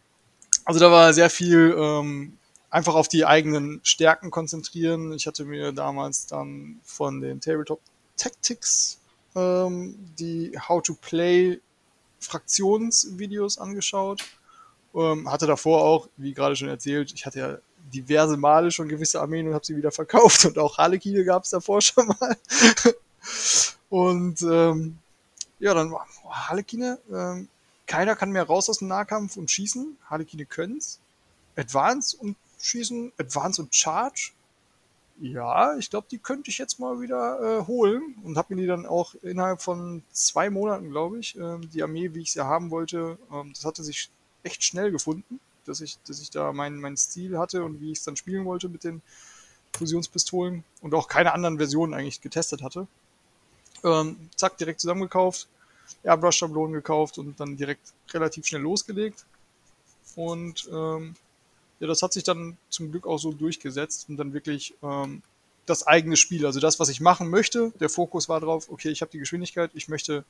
Speaker 2: also da war sehr viel ähm, einfach auf die eigenen Stärken konzentrieren. Ich hatte mir damals dann von den Tabletop Tactics ähm, die How to Play Fraktionsvideos angeschaut. Ähm, hatte davor auch, wie gerade schon erzählt, ich hatte ja diverse Male schon gewisse Armeen und habe sie wieder verkauft und auch Harlekine gab es davor schon mal. und ähm, ja, dann war oh, Harlekine, ähm, keiner kann mehr raus aus dem Nahkampf und schießen. Harlekine können's. Advance und schießen, Advance und Charge. Ja, ich glaube, die könnte ich jetzt mal wieder äh, holen und habe mir die dann auch innerhalb von zwei Monaten, glaube ich, äh, die Armee, wie ich sie haben wollte, ähm, das hatte sich echt schnell gefunden, dass ich, dass ich da meinen mein Stil hatte und wie ich es dann spielen wollte mit den Fusionspistolen und auch keine anderen Versionen eigentlich getestet hatte. Ähm, zack, direkt zusammengekauft, Airbrush-Schablonen gekauft und dann direkt relativ schnell losgelegt. Und ähm, ja, das hat sich dann zum Glück auch so durchgesetzt und dann wirklich ähm, das eigene Spiel, also das, was ich machen möchte. Der Fokus war drauf, okay, ich habe die Geschwindigkeit, ich möchte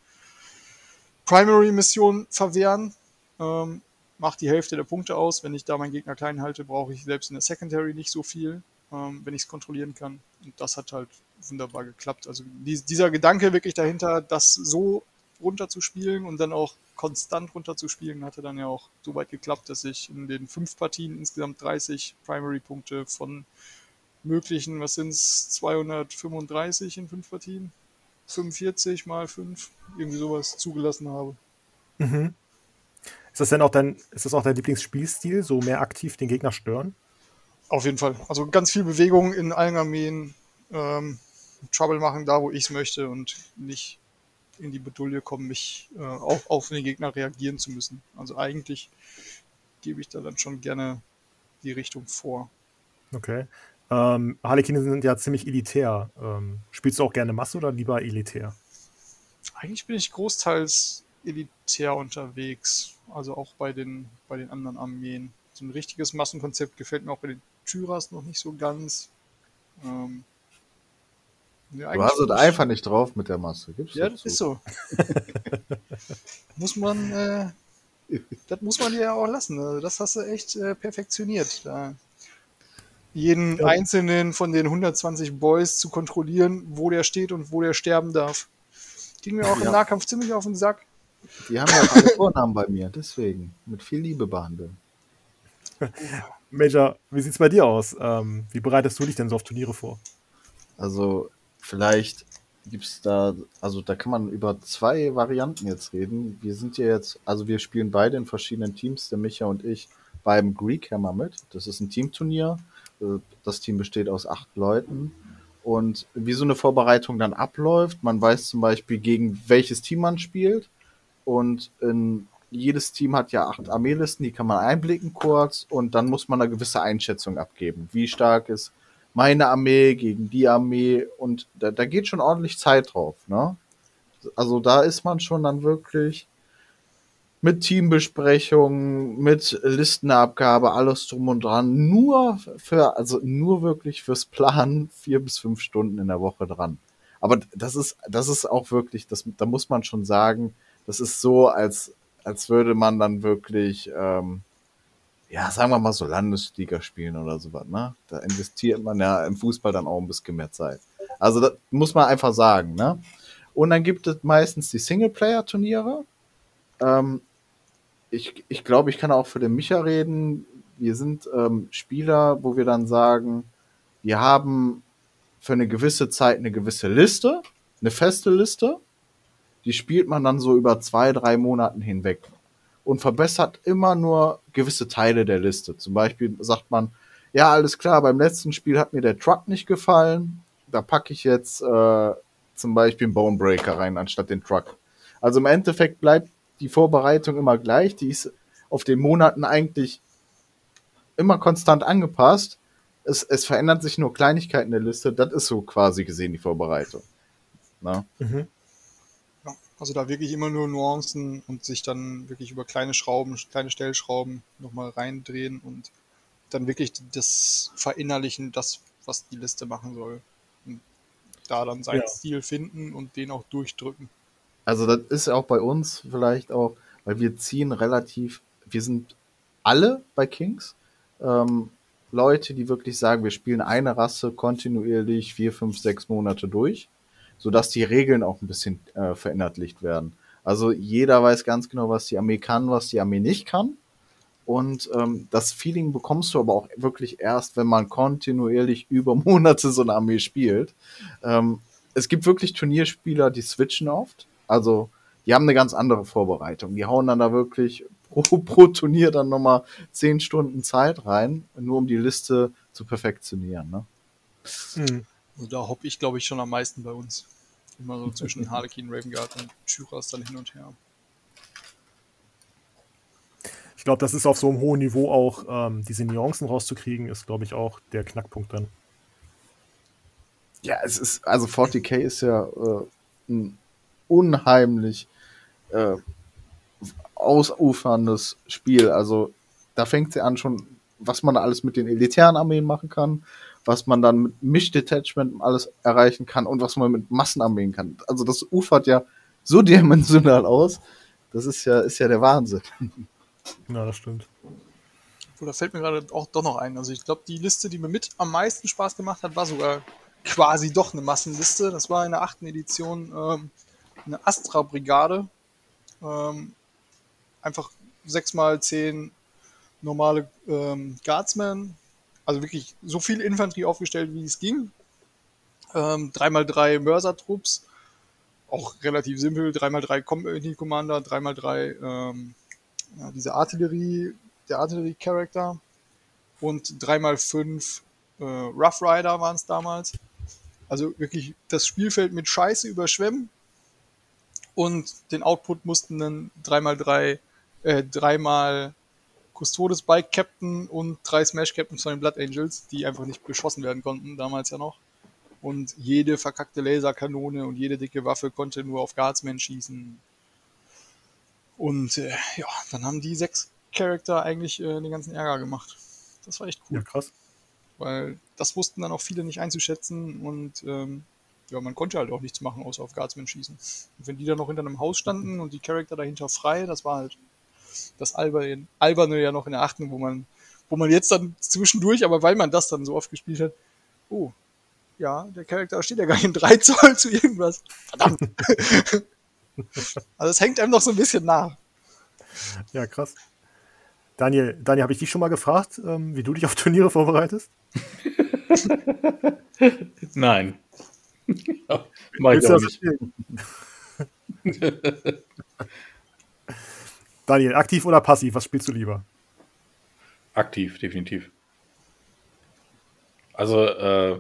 Speaker 2: Primary-Missionen verwehren, ähm, mache die Hälfte der Punkte aus. Wenn ich da meinen Gegner klein halte, brauche ich selbst in der Secondary nicht so viel, ähm, wenn ich es kontrollieren kann. Und das hat halt wunderbar geklappt. Also die, dieser Gedanke wirklich dahinter, das so runterzuspielen und dann auch konstant runterzuspielen, hatte dann ja auch so weit geklappt, dass ich in den fünf Partien insgesamt 30 Primary-Punkte von möglichen, was sind es, 235 in fünf Partien? 45 mal 5, irgendwie sowas zugelassen habe.
Speaker 1: Mhm. Ist das denn auch dein, ist das auch dein Lieblingsspielstil, so mehr aktiv den Gegner stören?
Speaker 2: Auf jeden Fall. Also ganz viel Bewegung in allen Armeen, ähm, Trouble machen da, wo ich es möchte und nicht in die Bedulie kommen, mich äh, auch auf den Gegner reagieren zu müssen. Also eigentlich gebe ich da dann schon gerne die Richtung vor.
Speaker 1: Okay. Ähm, Harlekine sind ja ziemlich elitär. Ähm, spielst du auch gerne Masse oder lieber elitär?
Speaker 2: Eigentlich bin ich großteils elitär unterwegs. Also auch bei den, bei den anderen Armeen. so ein richtiges Massenkonzept gefällt mir auch bei den Tyras noch nicht so ganz. Ähm,
Speaker 3: ja, du hast es einfach nicht drauf mit der Masse.
Speaker 2: Gibt's ja, das ist so. muss man, äh, das muss man dir ja auch lassen. Also das hast du echt äh, perfektioniert. Da jeden ja. einzelnen von den 120 Boys zu kontrollieren, wo der steht und wo der sterben darf. Ging mir auch ja. im Nahkampf ziemlich auf den Sack.
Speaker 3: Die haben ja auch alle Vornamen bei mir, deswegen. Mit viel Liebe behandeln.
Speaker 1: Major, wie sieht's bei dir aus? Ähm, wie bereitest du dich denn so auf Turniere vor?
Speaker 3: Also, vielleicht gibt es da, also da kann man über zwei Varianten jetzt reden. Wir sind ja jetzt, also wir spielen beide in verschiedenen Teams, der Micha und ich, beim Greek Hammer mit. Das ist ein Teamturnier. Äh, das Team besteht aus acht Leuten. Und wie so eine Vorbereitung dann abläuft, man weiß zum Beispiel, gegen welches Team man spielt. Und in, jedes Team hat ja acht Armeelisten, die kann man einblicken kurz. Und dann muss man eine gewisse Einschätzung abgeben. Wie stark ist meine Armee gegen die Armee und da, da geht schon ordentlich Zeit drauf, ne? Also da ist man schon dann wirklich mit Teambesprechungen, mit Listenabgabe, alles drum und dran, nur für, also nur wirklich fürs Planen vier bis fünf Stunden in der Woche dran. Aber das ist, das ist auch wirklich, das, da muss man schon sagen, das ist so, als, als würde man dann wirklich, ähm, ja, sagen wir mal so Landesliga spielen oder sowas, ne? Da investiert man ja im Fußball dann auch ein bisschen mehr Zeit. Also das muss man einfach sagen, ne? Und dann gibt es meistens die Singleplayer-Turniere. Ähm, ich, ich glaube, ich kann auch für den Micha reden. Wir sind ähm, Spieler, wo wir dann sagen, wir haben für eine gewisse Zeit eine gewisse Liste, eine feste Liste. Die spielt man dann so über zwei, drei Monaten hinweg und verbessert immer nur gewisse Teile der Liste. Zum Beispiel sagt man, ja, alles klar, beim letzten Spiel hat mir der Truck nicht gefallen. Da packe ich jetzt äh, zum Beispiel einen Bonebreaker rein, anstatt den Truck. Also im Endeffekt bleibt die Vorbereitung immer gleich. Die ist auf den Monaten eigentlich immer konstant angepasst. Es, es verändert sich nur Kleinigkeiten der Liste. Das ist so quasi gesehen die Vorbereitung. Na? Mhm.
Speaker 2: Also da wirklich immer nur Nuancen und sich dann wirklich über kleine Schrauben, kleine Stellschrauben nochmal reindrehen und dann wirklich das verinnerlichen, das, was die Liste machen soll. Und da dann seinen ja. Stil finden und den auch durchdrücken.
Speaker 3: Also das ist auch bei uns vielleicht auch, weil wir ziehen relativ, wir sind alle bei Kings ähm, Leute, die wirklich sagen, wir spielen eine Rasse kontinuierlich vier, fünf, sechs Monate durch sodass die Regeln auch ein bisschen äh, verinnerlicht werden. Also jeder weiß ganz genau, was die Armee kann, was die Armee nicht kann. Und ähm, das Feeling bekommst du aber auch wirklich erst, wenn man kontinuierlich über Monate so eine Armee spielt. Ähm, es gibt wirklich Turnierspieler, die switchen oft. Also die haben eine ganz andere Vorbereitung. Die hauen dann da wirklich pro, pro Turnier dann nochmal zehn Stunden Zeit rein, nur um die Liste zu perfektionieren. Ne?
Speaker 2: Mhm. Also da hoppe ich, glaube ich, schon am meisten bei uns. Immer so zwischen Harlequin, Ravengard und Tyras dann hin und her.
Speaker 1: Ich glaube, das ist auf so einem hohen Niveau auch, ähm, diese Nuancen rauszukriegen, ist, glaube ich, auch der Knackpunkt dann.
Speaker 3: Ja, es ist, also 40k ist ja äh, ein unheimlich äh, ausuferndes Spiel. Also da fängt sie an schon, was man alles mit den elitären Armeen machen kann, was man dann mit Mischdetachment alles erreichen kann und was man mit Massenarmeen kann. Also das ufert ja so dimensional aus. Das ist ja, ist ja der Wahnsinn.
Speaker 1: Ja, das stimmt.
Speaker 2: da fällt mir gerade auch doch noch ein. Also ich glaube, die Liste, die mir mit am meisten Spaß gemacht hat, war sogar quasi doch eine Massenliste. Das war in der achten Edition ähm, eine Astra-Brigade. Ähm, einfach sechs mal zehn normale ähm, Guardsmen, also wirklich so viel Infanterie aufgestellt, wie es ging. Ähm, 3x3 Mörsertrupps, auch relativ simpel, 3x3 Company Commander, 3x3 ähm, ja, diese Artillerie, der Artillerie-Character und 3x5 äh, Rough Rider waren es damals. Also wirklich das Spielfeld mit Scheiße überschwemmen und den Output mussten dann 3x3, äh, 3x Custodes Bike Captain und drei Smash Captains von den Blood Angels, die einfach nicht beschossen werden konnten, damals ja noch. Und jede verkackte Laserkanone und jede dicke Waffe konnte nur auf Guardsmen schießen. Und äh, ja, dann haben die sechs Hauptcharakter eigentlich äh, den ganzen Ärger gemacht. Das war echt cool.
Speaker 1: Ja, krass.
Speaker 2: Weil das wussten dann auch viele nicht einzuschätzen und ähm, ja, man konnte halt auch nichts machen, außer auf Guardsmen schießen. Und wenn die dann noch hinter einem Haus standen und die Charakter dahinter frei, das war halt das Alberne, Alberne ja noch in der achten, wo man, wo man jetzt dann zwischendurch, aber weil man das dann so oft gespielt hat, oh, ja, der Charakter steht ja gar nicht in 3 Zoll zu irgendwas. Verdammt. also es hängt einem noch so ein bisschen nach.
Speaker 1: Ja, krass. Daniel, Daniel, habe ich dich schon mal gefragt, ähm, wie du dich auf Turniere vorbereitest?
Speaker 4: Nein. ja, mach ich auch nicht.
Speaker 1: Daniel, aktiv oder passiv? Was spielst du lieber?
Speaker 4: Aktiv, definitiv. Also, äh,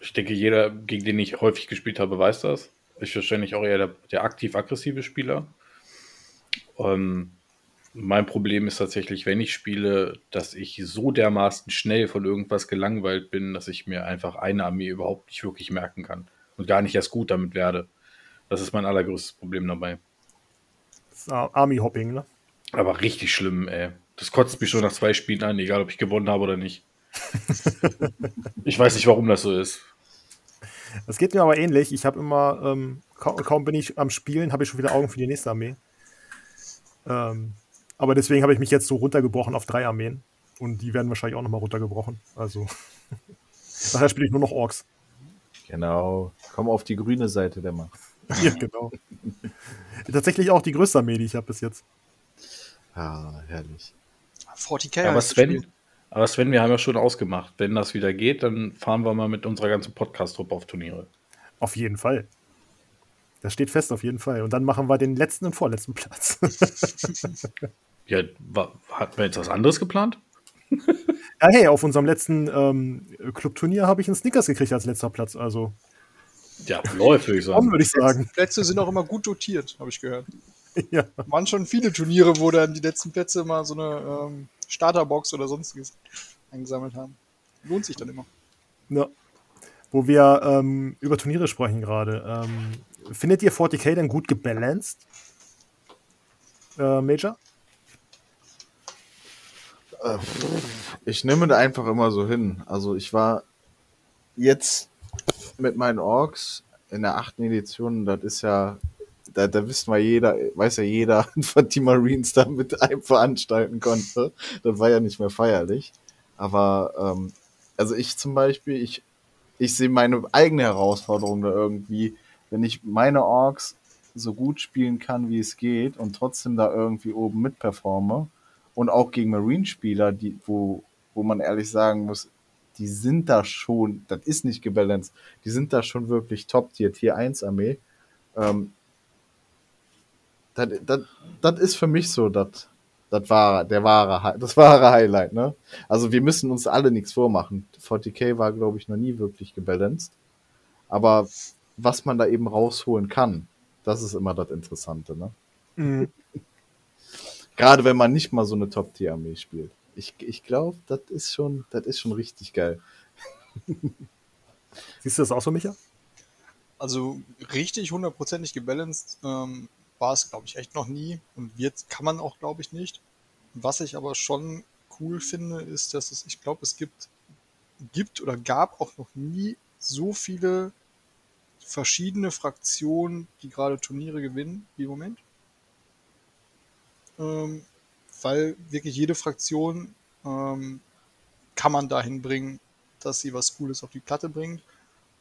Speaker 4: ich denke, jeder, gegen den ich häufig gespielt habe, weiß das. Ich wahrscheinlich auch eher der, der aktiv-aggressive Spieler. Ähm, mein Problem ist tatsächlich, wenn ich spiele, dass ich so dermaßen schnell von irgendwas gelangweilt bin, dass ich mir einfach eine Armee überhaupt nicht wirklich merken kann und gar nicht erst gut damit werde. Das ist mein allergrößtes Problem dabei.
Speaker 1: Das Army-Hopping, ne?
Speaker 4: Aber richtig schlimm, ey. Das kotzt mich schon nach zwei Spielen an, egal ob ich gewonnen habe oder nicht. ich weiß nicht, warum das so ist.
Speaker 1: Das geht mir aber ähnlich. Ich habe immer, ähm, kaum, kaum bin ich am Spielen, habe ich schon wieder Augen für die nächste Armee. Ähm, aber deswegen habe ich mich jetzt so runtergebrochen auf drei Armeen. Und die werden wahrscheinlich auch nochmal runtergebrochen. Also, nachher spiele ich nur noch Orks.
Speaker 3: Genau. Komm auf die grüne Seite der Macht.
Speaker 1: Ja, genau. Tatsächlich auch die größte Armee, die ich habe bis jetzt.
Speaker 3: Ah, herrlich.
Speaker 2: 40k
Speaker 4: aber Sven,
Speaker 2: gespielt.
Speaker 4: aber Sven, wir haben ja schon ausgemacht. Wenn das wieder geht, dann fahren wir mal mit unserer ganzen Podcast-Truppe auf Turniere.
Speaker 1: Auf jeden Fall. Das steht fest, auf jeden Fall. Und dann machen wir den letzten und vorletzten Platz.
Speaker 4: Ja, wa- hatten wir jetzt was anderes geplant?
Speaker 1: ja, hey, auf unserem letzten ähm, Clubturnier habe ich einen Snickers gekriegt als letzter Platz. Also,
Speaker 4: Ja, läuft, würde ich sagen.
Speaker 1: würde ich sagen.
Speaker 2: Plätze sind auch immer gut dotiert, habe ich gehört.
Speaker 1: ja.
Speaker 2: Waren schon viele Turniere, wo dann die letzten Plätze mal so eine ähm, Starterbox oder sonstiges eingesammelt haben. Lohnt sich dann immer.
Speaker 1: Ja. Wo wir ähm, über Turniere sprechen gerade. Ähm, findet ihr 40k denn gut gebalanced? Äh, Major?
Speaker 3: Äh, Ich nehme da einfach immer so hin. Also ich war jetzt mit meinen Orks in der achten Edition, das ist ja, da, da wissen wir jeder, weiß ja jeder, was die Marines da mit einem veranstalten konnte. Das war ja nicht mehr feierlich. Aber ähm, also ich zum Beispiel, ich, ich sehe meine eigene Herausforderung da irgendwie, wenn ich meine Orks so gut spielen kann, wie es geht und trotzdem da irgendwie oben mitperforme und auch gegen Marine-Spieler, die, wo, wo man ehrlich sagen muss, die sind da schon, das ist nicht gebalanced, die sind da schon wirklich top-tier, Tier 1 Armee. Ähm, das, ist für mich so das, das wahre, der wahre, das wahre Highlight, ne? Also wir müssen uns alle nichts vormachen. 40k war, glaube ich, noch nie wirklich gebalanced. Aber was man da eben rausholen kann, das ist immer das Interessante, ne?
Speaker 1: Mhm.
Speaker 3: Gerade wenn man nicht mal so eine Top-Tier-Armee spielt. Ich, ich glaube, das ist schon, das ist schon richtig geil.
Speaker 1: Siehst du das auch so, Micha?
Speaker 2: Also richtig hundertprozentig gebalanced ähm, war es, glaube ich, echt noch nie. Und wird kann man auch, glaube ich, nicht. Was ich aber schon cool finde, ist, dass es, ich glaube, es gibt, gibt oder gab auch noch nie so viele verschiedene Fraktionen, die gerade Turniere gewinnen, wie im Moment. Ähm, weil wirklich jede Fraktion ähm, kann man dahin bringen, dass sie was Cooles auf die Platte bringt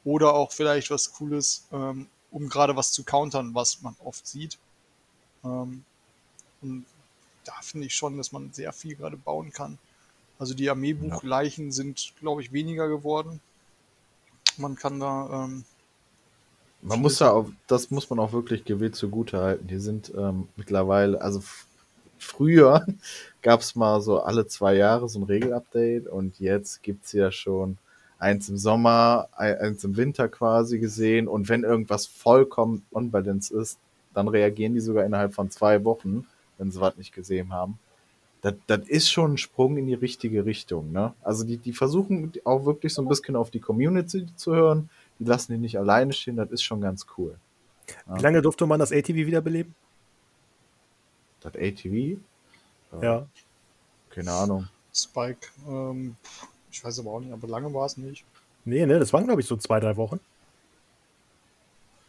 Speaker 2: oder auch vielleicht was Cooles, ähm, um gerade was zu countern, was man oft sieht. Ähm, und da finde ich schon, dass man sehr viel gerade bauen kann. Also die Armeebuchleichen sind, glaube ich, weniger geworden. Man kann da, ähm,
Speaker 3: Man muss da auch, das muss man auch wirklich GW zugute halten. Die sind ähm, mittlerweile, also früher gab es mal so alle zwei Jahre so ein Regelupdate und jetzt gibt's ja schon eins im Sommer, ein- eins im Winter quasi gesehen und wenn irgendwas vollkommen unbalanced ist, dann reagieren die sogar innerhalb von zwei Wochen, wenn sie was nicht gesehen haben. Das, das ist schon ein Sprung in die richtige Richtung. Ne? Also die, die versuchen auch wirklich so ein bisschen auf die Community zu hören. Die lassen die nicht alleine stehen, das ist schon ganz cool.
Speaker 1: Wie lange durfte man das ATV wiederbeleben?
Speaker 3: Das ATV,
Speaker 1: Ja.
Speaker 3: Keine Ahnung.
Speaker 2: Spike, ähm, ich weiß aber auch nicht, aber lange war es nicht.
Speaker 1: Nee, ne, das waren, glaube ich, so zwei, drei Wochen.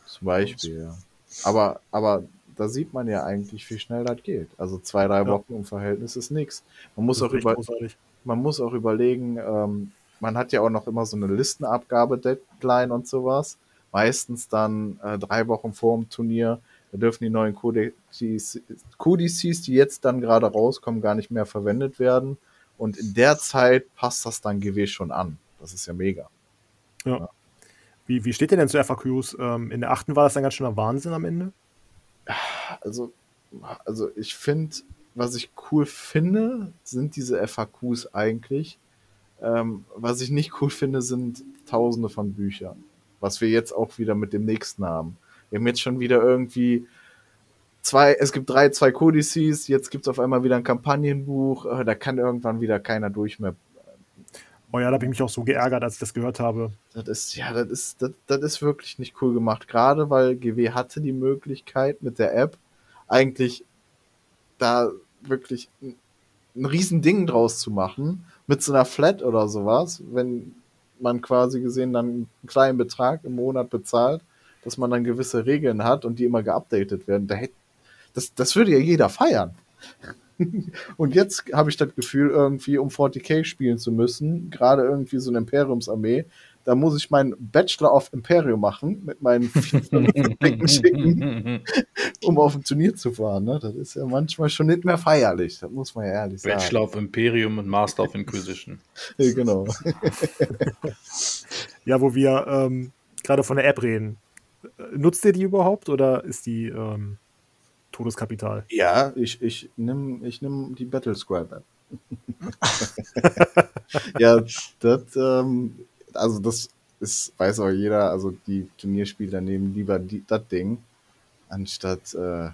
Speaker 3: Zum Beispiel, ja. Aber, aber da sieht man ja eigentlich, wie schnell das geht. Also zwei, drei
Speaker 1: Ja.
Speaker 3: Wochen im Verhältnis ist nichts. Man muss auch über,
Speaker 1: großartig.
Speaker 3: man muss auch überlegen, ähm, man hat ja auch noch immer so eine Listenabgabe-Deadline und sowas. Meistens dann äh, drei Wochen vor dem Turnier. Da dürfen die neuen Codices, Codices, die jetzt dann gerade rauskommen, gar nicht mehr verwendet werden. Und in der Zeit passt das dann GW schon an. Das ist ja mega.
Speaker 1: Wie, wie steht ihr denn zu FAQs? Ähm, in der achten war das dann ganz schöner Wahnsinn am Ende.
Speaker 3: Also, also ich finde, was ich cool finde, sind diese FAQs eigentlich. Ähm, was ich nicht cool finde, sind tausende von Büchern. Was wir jetzt auch wieder mit dem nächsten haben. Wir haben jetzt schon wieder irgendwie zwei, es gibt drei, zwei Codices, jetzt gibt es auf einmal wieder ein Kampagnenbuch, äh, da kann irgendwann wieder keiner durch mehr.
Speaker 1: Oh ja, da habe ich mich auch so geärgert, als ich das gehört habe.
Speaker 3: Das ist, ja, das ist, das, das ist wirklich nicht cool gemacht. Gerade weil GW hatte die Möglichkeit mit der App eigentlich da wirklich ein, ein riesen Ding draus zu machen. Mit so einer Flat oder sowas, wenn man quasi gesehen dann einen kleinen Betrag im Monat bezahlt, dass man dann gewisse Regeln hat und die immer geupdatet werden. Da hätte, das, das würde ja jeder feiern. Und jetzt habe ich das Gefühl, irgendwie, um 40k spielen zu müssen, gerade irgendwie so eine Imperiumsarmee, da muss ich meinen Bachelor of Imperium machen mit meinen Schicken, um auf ein Turnier zu fahren. Ne? Das ist ja manchmal schon nicht mehr feierlich, das muss man ja ehrlich sagen.
Speaker 4: Bachelor of Imperium und Master of Inquisition.
Speaker 3: Ja, genau.
Speaker 1: Ja, wo wir ähm, gerade von der App reden. Nutzt ihr die überhaupt oder ist die ähm, Todeskapital?
Speaker 3: Ja, ich, ich nehme ich nimm die Battle Scribe App. ja, das, ähm, also das ist, weiß auch jeder, also die Turnierspieler nehmen lieber das Ding, anstatt äh,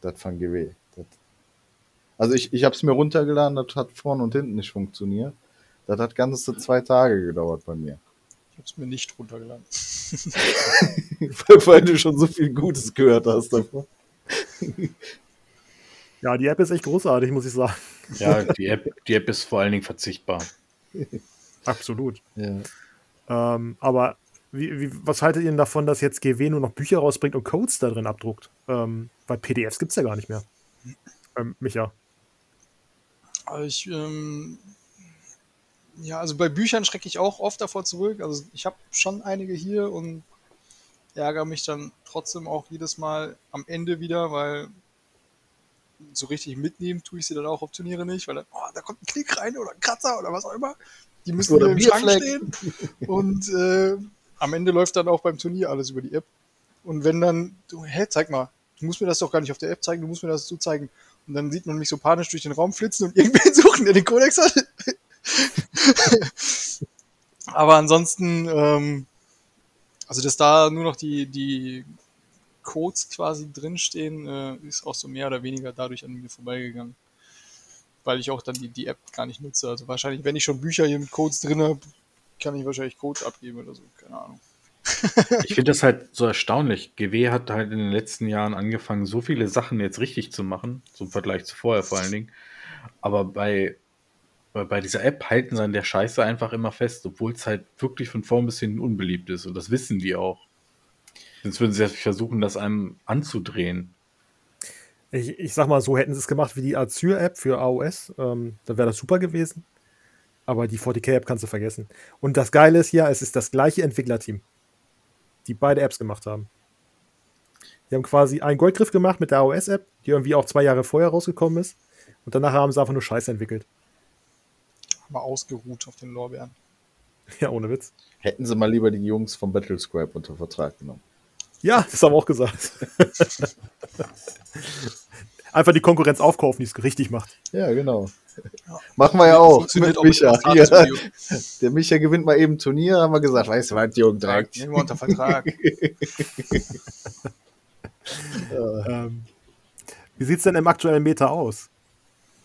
Speaker 3: das von GW. Das, also ich, ich habe es mir runtergeladen, das hat vorne und hinten nicht funktioniert. Das hat ganze zwei Tage gedauert bei mir.
Speaker 2: Ich habe es mir nicht runtergeladen.
Speaker 3: Weil du schon so viel Gutes gehört hast davon.
Speaker 1: Ja, die App ist echt großartig, muss ich sagen.
Speaker 4: Ja, die App, die App ist vor allen Dingen verzichtbar.
Speaker 1: Absolut.
Speaker 3: Ja.
Speaker 1: Ähm, aber wie, wie, was haltet ihr denn davon, dass jetzt GW nur noch Bücher rausbringt und Codes da drin abdruckt? Ähm, weil PDFs gibt es ja gar nicht mehr. Ähm, Micha.
Speaker 2: Aber ich, ähm, ja, also bei Büchern schrecke ich auch oft davor zurück. Also ich habe schon einige hier und ärgere mich dann trotzdem auch jedes Mal am Ende wieder, weil so richtig mitnehmen tue ich sie dann auch auf Turniere nicht, weil dann, oh, da kommt ein Klick rein oder ein Kratzer oder was auch immer. Die müssen
Speaker 3: Oder
Speaker 2: im Schrank stehen. Und äh, am Ende läuft dann auch beim Turnier alles über die App. Und wenn dann, du, hä, zeig mal, du musst mir das doch gar nicht auf der App zeigen, du musst mir das so zeigen. Und dann sieht man mich so panisch durch den Raum flitzen und irgendwen suchen, der den Kodex hat. Aber ansonsten, ähm, also dass da nur noch die, die Codes quasi drinstehen, äh, ist auch so mehr oder weniger dadurch an mir vorbeigegangen. Weil ich auch dann die, die App gar nicht nutze. Also wahrscheinlich, wenn ich schon Bücher hier mit Codes drin habe, kann ich wahrscheinlich Codes abgeben oder so, keine Ahnung.
Speaker 4: Ich finde das halt so erstaunlich. GW hat halt in den letzten Jahren angefangen, so viele Sachen jetzt richtig zu machen, zum Vergleich zu vorher vor allen Dingen. Aber bei, bei bei dieser App halten sie an der Scheiße einfach immer fest, obwohl es halt wirklich von vorn bis hinten unbeliebt ist. Und das wissen die auch. Sonst würden sie ja versuchen, das einem anzudrehen.
Speaker 1: Ich, ich sag mal so, hätten sie es gemacht wie die Azure-App für AOS, ähm, dann wäre das super gewesen. Aber die 40k-App kannst du vergessen. Und das Geile ist ja, es ist das gleiche Entwicklerteam, die beide Apps gemacht haben. Die haben quasi einen Goldgriff gemacht mit der AOS-App, die irgendwie auch zwei Jahre vorher rausgekommen ist. Und danach haben sie einfach nur Scheiße entwickelt.
Speaker 2: Aber ausgeruht auf den Lorbeeren.
Speaker 1: Ja, ohne Witz.
Speaker 3: Hätten sie mal lieber die Jungs vom Battle Scribe unter Vertrag genommen.
Speaker 1: Ja, das haben wir auch gesagt. Einfach die Konkurrenz aufkaufen, die es richtig macht.
Speaker 3: Ja, genau.
Speaker 2: Ja.
Speaker 3: Machen wir ja auch mit
Speaker 2: auch mit
Speaker 3: Micha. Hier,
Speaker 2: Gratis-Video.
Speaker 3: der Micha gewinnt mal eben ein Turnier, haben wir gesagt, weißt du was, Jürgen, direkt.
Speaker 2: Nehmen wir unter Vertrag.
Speaker 1: Ähm, wie sieht es denn im aktuellen Meta aus?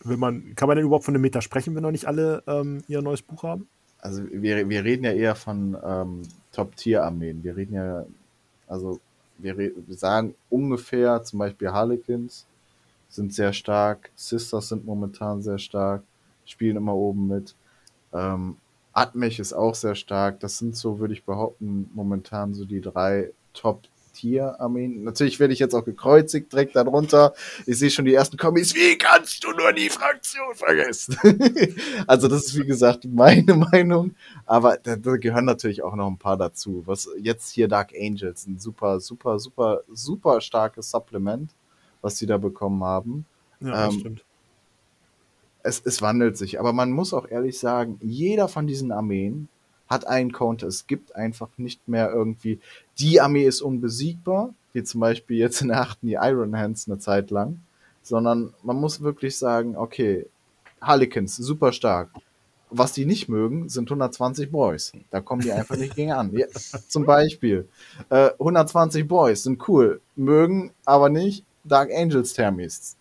Speaker 1: Will man, kann man denn überhaupt von einem Meta sprechen, wenn noch nicht alle ähm, ihr neues Buch haben?
Speaker 3: Also wir, wir reden ja eher von ähm, Top-Tier-Armeen. Wir reden ja, also wir, wir sagen ungefähr zum Beispiel Harlequins, sind sehr stark. Sisters sind momentan sehr stark, spielen immer oben mit. Ähm, Atmech ist auch sehr stark. Das sind so, würde ich behaupten, momentan so die drei Top Tier-Armeen. Natürlich werde ich jetzt auch gekreuzigt direkt darunter. Ich sehe schon die ersten Kommis. Wie kannst du nur die Fraktion vergessen? also das ist wie gesagt meine Meinung. Aber da, da, gehören natürlich auch noch ein paar dazu. Was jetzt hier Dark Angels, ein super, super, super, super starkes Supplement, was sie da bekommen haben.
Speaker 1: Ja, ähm, stimmt.
Speaker 3: Es, es wandelt sich, aber man muss auch ehrlich sagen, jeder von diesen Armeen hat einen Counter. Es gibt einfach nicht mehr irgendwie, die Armee ist unbesiegbar, wie zum Beispiel jetzt in der achten die Iron Hands eine Zeit lang, sondern man muss wirklich sagen, okay, Harlequins, super stark. Was die nicht mögen, sind 120 Boys. Da kommen die einfach nicht gegen an. Ja, zum Beispiel. Äh, 120 Boys sind cool, mögen aber nicht Dark Angels Thermis.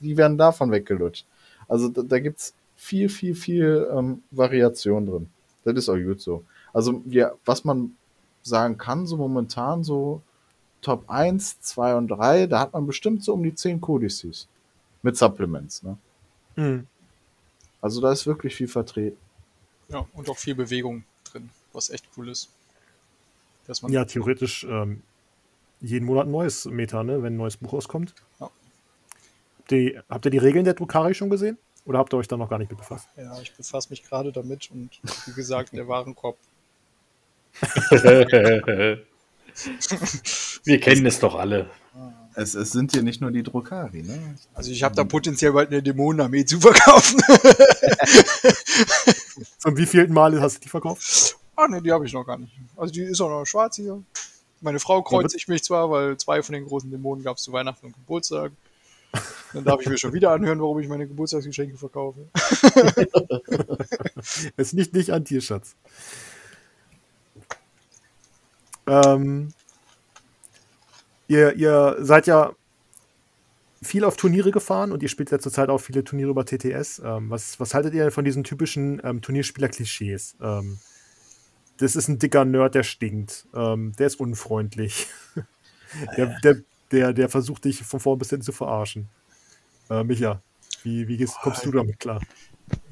Speaker 3: Die werden davon weggelutscht. Also da, da gibt's viel, viel, viel ähm, Variation drin. Das ist auch gut so. Also, wir, was man sagen kann, so momentan so Top 1, 2 und 3, da hat man bestimmt so um die 10 Codices. Mit Supplements, ne? Mhm. Also da ist wirklich viel vertreten.
Speaker 2: Ja, und auch viel Bewegung drin, was echt cool ist.
Speaker 1: Dass man ja, theoretisch ähm, jeden Monat ein neues Meta, ne, wenn ein neues Buch rauskommt. Ja. Habt, ihr, habt ihr die Regeln der Drukari schon gesehen? Oder habt ihr euch da noch gar nicht mit befasst?
Speaker 2: Ja, ich befasse mich gerade damit und wie gesagt, der Warenkorb.
Speaker 4: Wir kennen es doch alle.
Speaker 3: Es, es, sind hier nicht nur die Drukari, ne?
Speaker 2: Also ich habe da potenziell bald eine Dämonenarmee zu verkaufen.
Speaker 1: Zum wievielten Mal hast du die verkauft?
Speaker 2: Ah ne, die habe ich noch gar nicht. Also die ist auch noch schwarz hier. Meine Frau kreuzt ich mich zwar, weil zwei von den großen Dämonen gab es zu Weihnachten und Geburtstag. Dann darf ich mir schon wieder anhören, warum ich meine Geburtstagsgeschenke verkaufe.
Speaker 1: es liegt nicht an Tierschatz. Ähm, ihr, ihr seid ja viel auf Turniere gefahren und ihr spielt ja zurzeit auch viele Turniere über TTS. Ähm, was, was haltet ihr von diesen typischen ähm, Turnierspieler-Klischees? Ähm, das ist ein dicker Nerd, der stinkt. Ähm, der ist unfreundlich. der, der, der, der versucht dich von vorn bis hinten zu verarschen. Äh, Micha, wie, wie gehst, kommst du damit klar?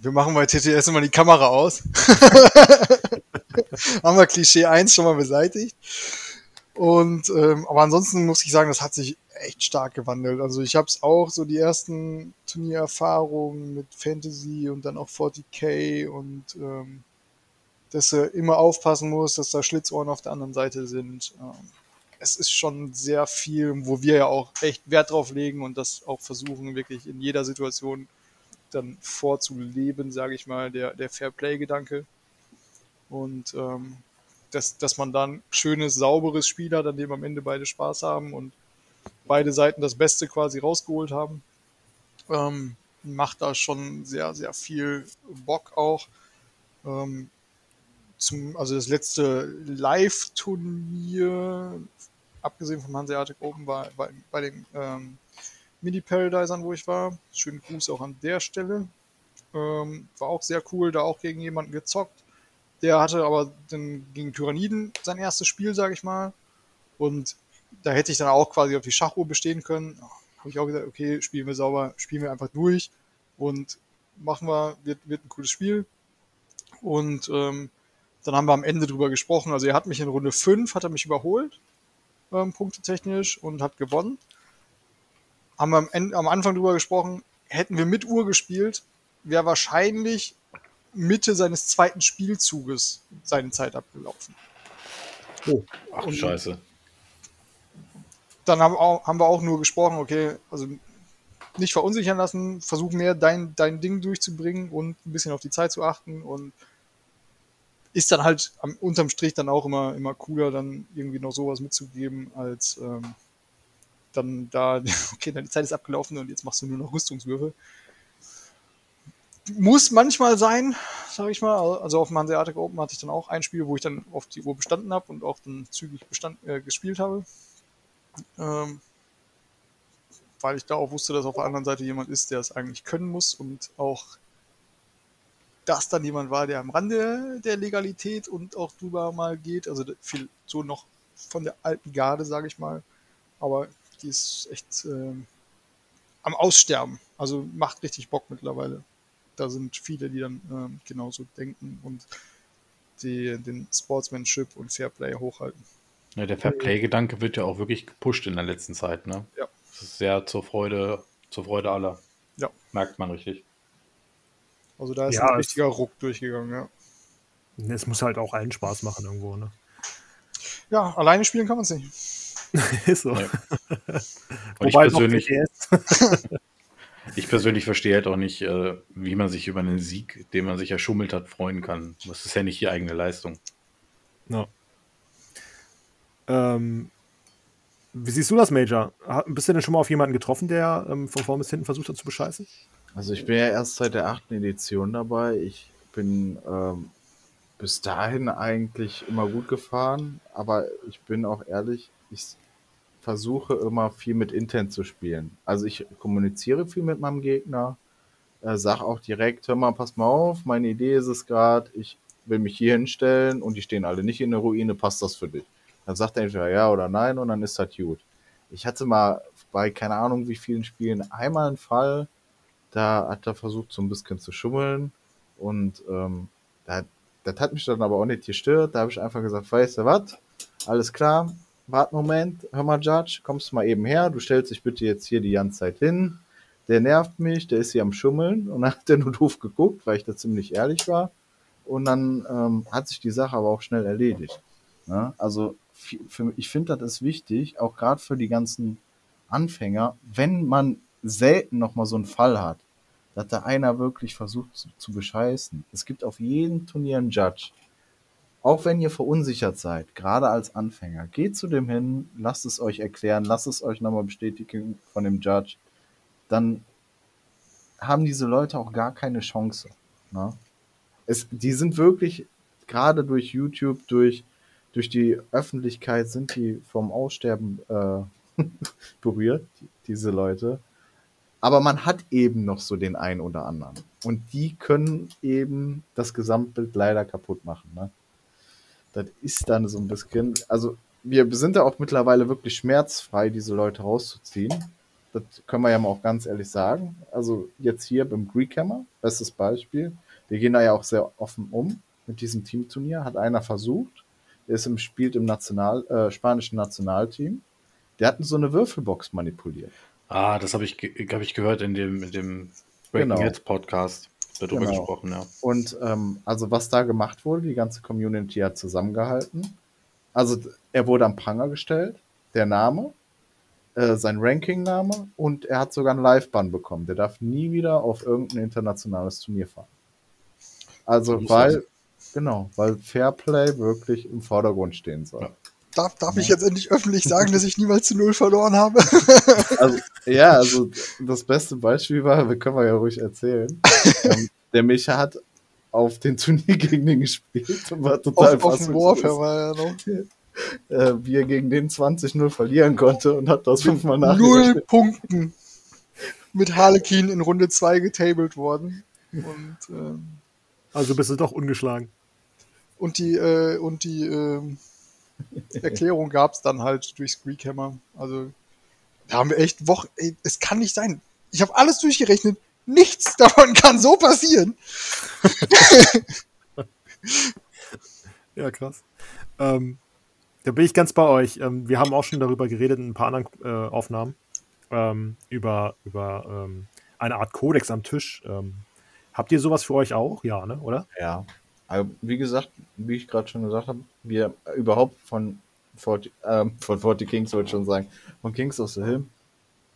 Speaker 2: Wir machen bei TTS immer die Kamera aus. Haben wir Klischee 1 schon mal beseitigt. Und ähm, aber ansonsten muss ich sagen, das hat sich echt stark gewandelt. Also ich habe es auch so die ersten Turniererfahrungen mit Fantasy und dann auch 40k und ähm, dass du immer aufpassen musst, dass da Schlitzohren auf der anderen Seite sind. Ähm, es ist schon sehr viel, wo wir ja auch echt Wert drauf legen und das auch versuchen, wirklich in jeder Situation dann vorzuleben, sage ich mal, der, der Fair-Play-Gedanke. Und ähm, dass, dass man dann schönes, sauberes Spiel hat, an dem am Ende beide Spaß haben und beide Seiten das Beste quasi rausgeholt haben, ähm, macht da schon sehr, sehr viel Bock auch. Ähm, zum, also das letzte Live-Turnier, abgesehen vom Hanseatic Open, war bei, bei den ähm, Mini-Paradisern, wo ich war. Schönen Gruß auch an der Stelle. Ähm, war auch sehr cool, da auch gegen jemanden gezockt. Der hatte aber dann gegen Tyranniden sein erstes Spiel, sage ich mal. Und da hätte ich dann auch quasi auf die Schachuhr bestehen können. Habe ich auch gesagt, okay, spielen wir sauber, spielen wir einfach durch und machen wir, wird, wird ein cooles Spiel. Und ähm, dann haben wir am Ende drüber gesprochen. Also er hat mich in Runde 5, hat er mich überholt, ähm, punktetechnisch, und hat gewonnen. Haben wir am, Ende, am Anfang drüber gesprochen, hätten wir mit Uhr gespielt, wäre wahrscheinlich Mitte seines zweiten Spielzuges seine Zeit abgelaufen.
Speaker 4: Oh, ach und Scheiße.
Speaker 2: Dann haben, auch, haben wir auch nur gesprochen, okay, also nicht verunsichern lassen, versuch mehr dein, dein Ding durchzubringen und ein bisschen auf die Zeit zu achten und ist dann halt am, unterm Strich dann auch immer, immer cooler, dann irgendwie noch sowas mitzugeben, als ähm, dann da, okay, deine Zeit ist abgelaufen und jetzt machst du nur noch Rüstungswürfe. Muss manchmal sein, sage ich mal. Also auf dem Hanseatic Open hatte ich dann auch ein Spiel, wo ich dann auf die Uhr bestanden habe und auch dann zügig bestand, äh, gespielt habe. Ähm, weil ich da auch wusste, dass auf der anderen Seite jemand ist, der es eigentlich können muss und auch das dann jemand war, der am Rande der Legalität und auch drüber mal geht. Also viel so noch von der alten Garde, sage ich mal. Aber die ist echt äh, am Aussterben. Also macht richtig Bock mittlerweile. Da sind viele, die dann ähm, genauso denken und die, den Sportsmanship und Fairplay hochhalten.
Speaker 4: Ja, der Fairplay-Gedanke wird ja auch wirklich gepusht in der letzten Zeit, ne?
Speaker 2: Ja.
Speaker 4: Das ist sehr zur Freude, zur Freude aller.
Speaker 2: Ja.
Speaker 4: Merkt man richtig.
Speaker 2: Also da ist
Speaker 1: Ja,
Speaker 2: ein richtiger Ruck durchgegangen, ja.
Speaker 1: Es muss halt auch allen Spaß machen irgendwo, ne?
Speaker 2: Ja, alleine spielen kann man es nicht.
Speaker 1: Ist so.
Speaker 4: Ja. Und ich
Speaker 1: Wobei noch
Speaker 4: persönlich, ich persönlich verstehe halt auch nicht, äh, wie man sich über einen Sieg, den man sich erschummelt hat, freuen kann. Das ist ja nicht die eigene Leistung.
Speaker 1: Ja. Ähm, wie siehst du das, Major? Bist du denn schon mal auf jemanden getroffen, der ähm, von vorn bis hinten versucht hat zu bescheißen?
Speaker 3: Also ich bin ja erst seit der achten Edition dabei. Ich bin ähm, bis dahin eigentlich immer gut gefahren, aber ich bin auch ehrlich, ich versuche immer viel mit Intent zu spielen. Also ich kommuniziere viel mit meinem Gegner, äh, sag auch direkt, hör mal, pass mal auf, meine Idee ist es gerade, ich will mich hier hinstellen und die stehen alle nicht in der Ruine, passt das für dich? Dann sagt er entweder ja oder nein und dann ist das gut. Ich hatte mal bei keine Ahnung wie vielen Spielen einmal einen Fall, da hat er versucht, so ein bisschen zu schummeln. Und ähm, das, das hat mich dann aber auch nicht gestört. Da habe ich einfach gesagt, weißt du was? Alles klar, wart einen Moment, hör mal, Judge, kommst du mal eben her, du stellst dich bitte jetzt hier die ganze Zeit hin. Der nervt mich, der ist hier am Schummeln. Und dann hat der nur doof geguckt, weil ich da ziemlich ehrlich war. Und dann ähm, hat sich die Sache aber auch schnell erledigt. Ne? Also für, ich finde, das ist wichtig, auch gerade für die ganzen Anfänger, wenn man selten noch mal so einen Fall hat, dass da einer wirklich versucht zu, zu bescheißen. Es gibt auf jedem Turnier einen Judge. Auch wenn ihr verunsichert seid, gerade als Anfänger, geht zu dem hin, lasst es euch erklären, lasst es euch nochmal bestätigen von dem Judge. Dann haben diese Leute auch gar keine Chance. Ne? Es, die sind wirklich, gerade durch YouTube, durch, durch die Öffentlichkeit, sind die vom Aussterben äh, berührt, die, diese Leute. Aber man hat eben noch so den einen oder anderen. Und die können eben das Gesamtbild leider kaputt machen. Ne? Das ist dann so ein bisschen. Also, wir sind da auch mittlerweile wirklich schmerzfrei, diese Leute rauszuziehen. Das können wir ja mal auch ganz ehrlich sagen. Also, jetzt hier beim Greekhammer, bestes Beispiel. Wir gehen da ja auch sehr offen um mit diesem Teamturnier. Hat einer versucht. Der ist im, spielt im National, äh, spanischen Nationalteam. Der hat so eine Würfelbox manipuliert.
Speaker 4: Ah, das habe ich, hab ich gehört in dem, in dem Breaking
Speaker 3: Genau.
Speaker 4: Heads Podcast. Wird darüber
Speaker 3: Genau.
Speaker 4: gesprochen, ja.
Speaker 3: Und ähm, also was da gemacht wurde, die ganze Community hat zusammengehalten. Also er wurde am Pranger gestellt, der Name, äh, sein Ranking-Name und er hat sogar einen Live-Ban bekommen. Der darf nie wieder auf irgendein internationales Turnier fahren. Also weil, genau, weil Fairplay wirklich im Vordergrund stehen soll.
Speaker 4: Ja.
Speaker 2: Darf, darf ich jetzt endlich öffentlich sagen, dass ich niemals zu Null verloren habe?
Speaker 3: Also, ja, also das beste Beispiel war, wir können wir ja ruhig erzählen. ähm, der Micha hat auf den Turnier gegen den gespielt und war total
Speaker 2: auf, auf. Warfare war er noch.
Speaker 3: äh, wie er gegen den 20-0 verlieren konnte und hat das fünfmal
Speaker 2: Null
Speaker 3: nachgerechnet.
Speaker 2: Punkten mit Harlequin in Runde 2 getabled worden. Und, ähm,
Speaker 1: Also bist du doch ungeschlagen.
Speaker 2: und die, äh, und die ähm, Erklärung gab es dann halt durch Screekhammer. Also da haben wir echt Wochen. Ey, es kann nicht sein. Ich habe alles durchgerechnet. Nichts davon kann so passieren.
Speaker 1: Ja, krass. Ähm, da bin ich ganz bei euch. Ähm, wir haben auch schon darüber geredet in ein paar anderen äh, Aufnahmen. Ähm, über über ähm, eine Art Kodex am Tisch. Ähm, habt ihr sowas für euch auch? Ja, ne? Oder?
Speaker 3: Ja. Also, wie gesagt, wie ich gerade schon gesagt habe, wir überhaupt von 40, ähm, von 40 Kings wollte ich schon sagen, von Kings of the Hill,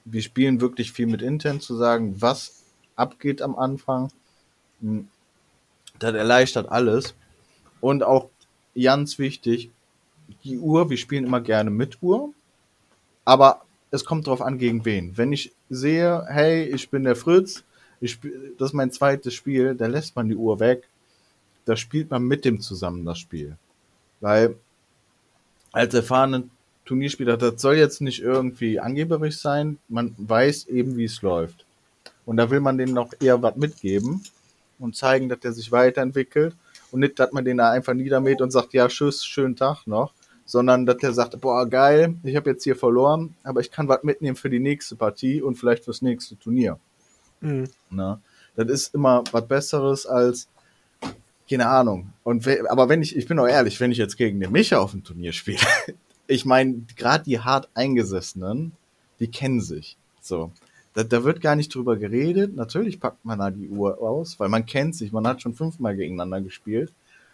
Speaker 3: wir spielen wirklich viel mit Intent zu sagen, was abgeht am Anfang. Hm, Das erleichtert alles. Und auch ganz wichtig, die Uhr, wir spielen immer gerne mit Uhr, aber es kommt drauf an, gegen wen. Wenn ich sehe, hey, ich bin der Fritz, ich das ist mein zweites Spiel, da lässt man die Uhr weg. Da spielt man mit dem zusammen das Spiel. Weil als erfahrener Turnierspieler, das soll jetzt nicht irgendwie angeberisch sein, man weiß eben, wie es läuft. Und da will man denen noch eher was mitgeben und zeigen, dass der sich weiterentwickelt und nicht, dass man den da einfach niedermäht und sagt, ja, tschüss, schönen Tag noch, sondern dass der sagt, boah, geil, ich habe jetzt hier verloren, aber ich kann was mitnehmen für die nächste Partie und vielleicht fürs nächste Turnier.
Speaker 1: Mhm.
Speaker 3: Ne? Das ist immer was Besseres als, keine Ahnung. Und aber wenn ich, ich bin auch ehrlich, wenn ich jetzt gegen den Micha auf dem Turnier spiele, ich meine, gerade die hart Eingesessenen, die kennen sich. So. Da, da wird gar nicht drüber geredet. Natürlich packt man da die Uhr aus, weil man kennt sich, man hat schon fünfmal gegeneinander gespielt.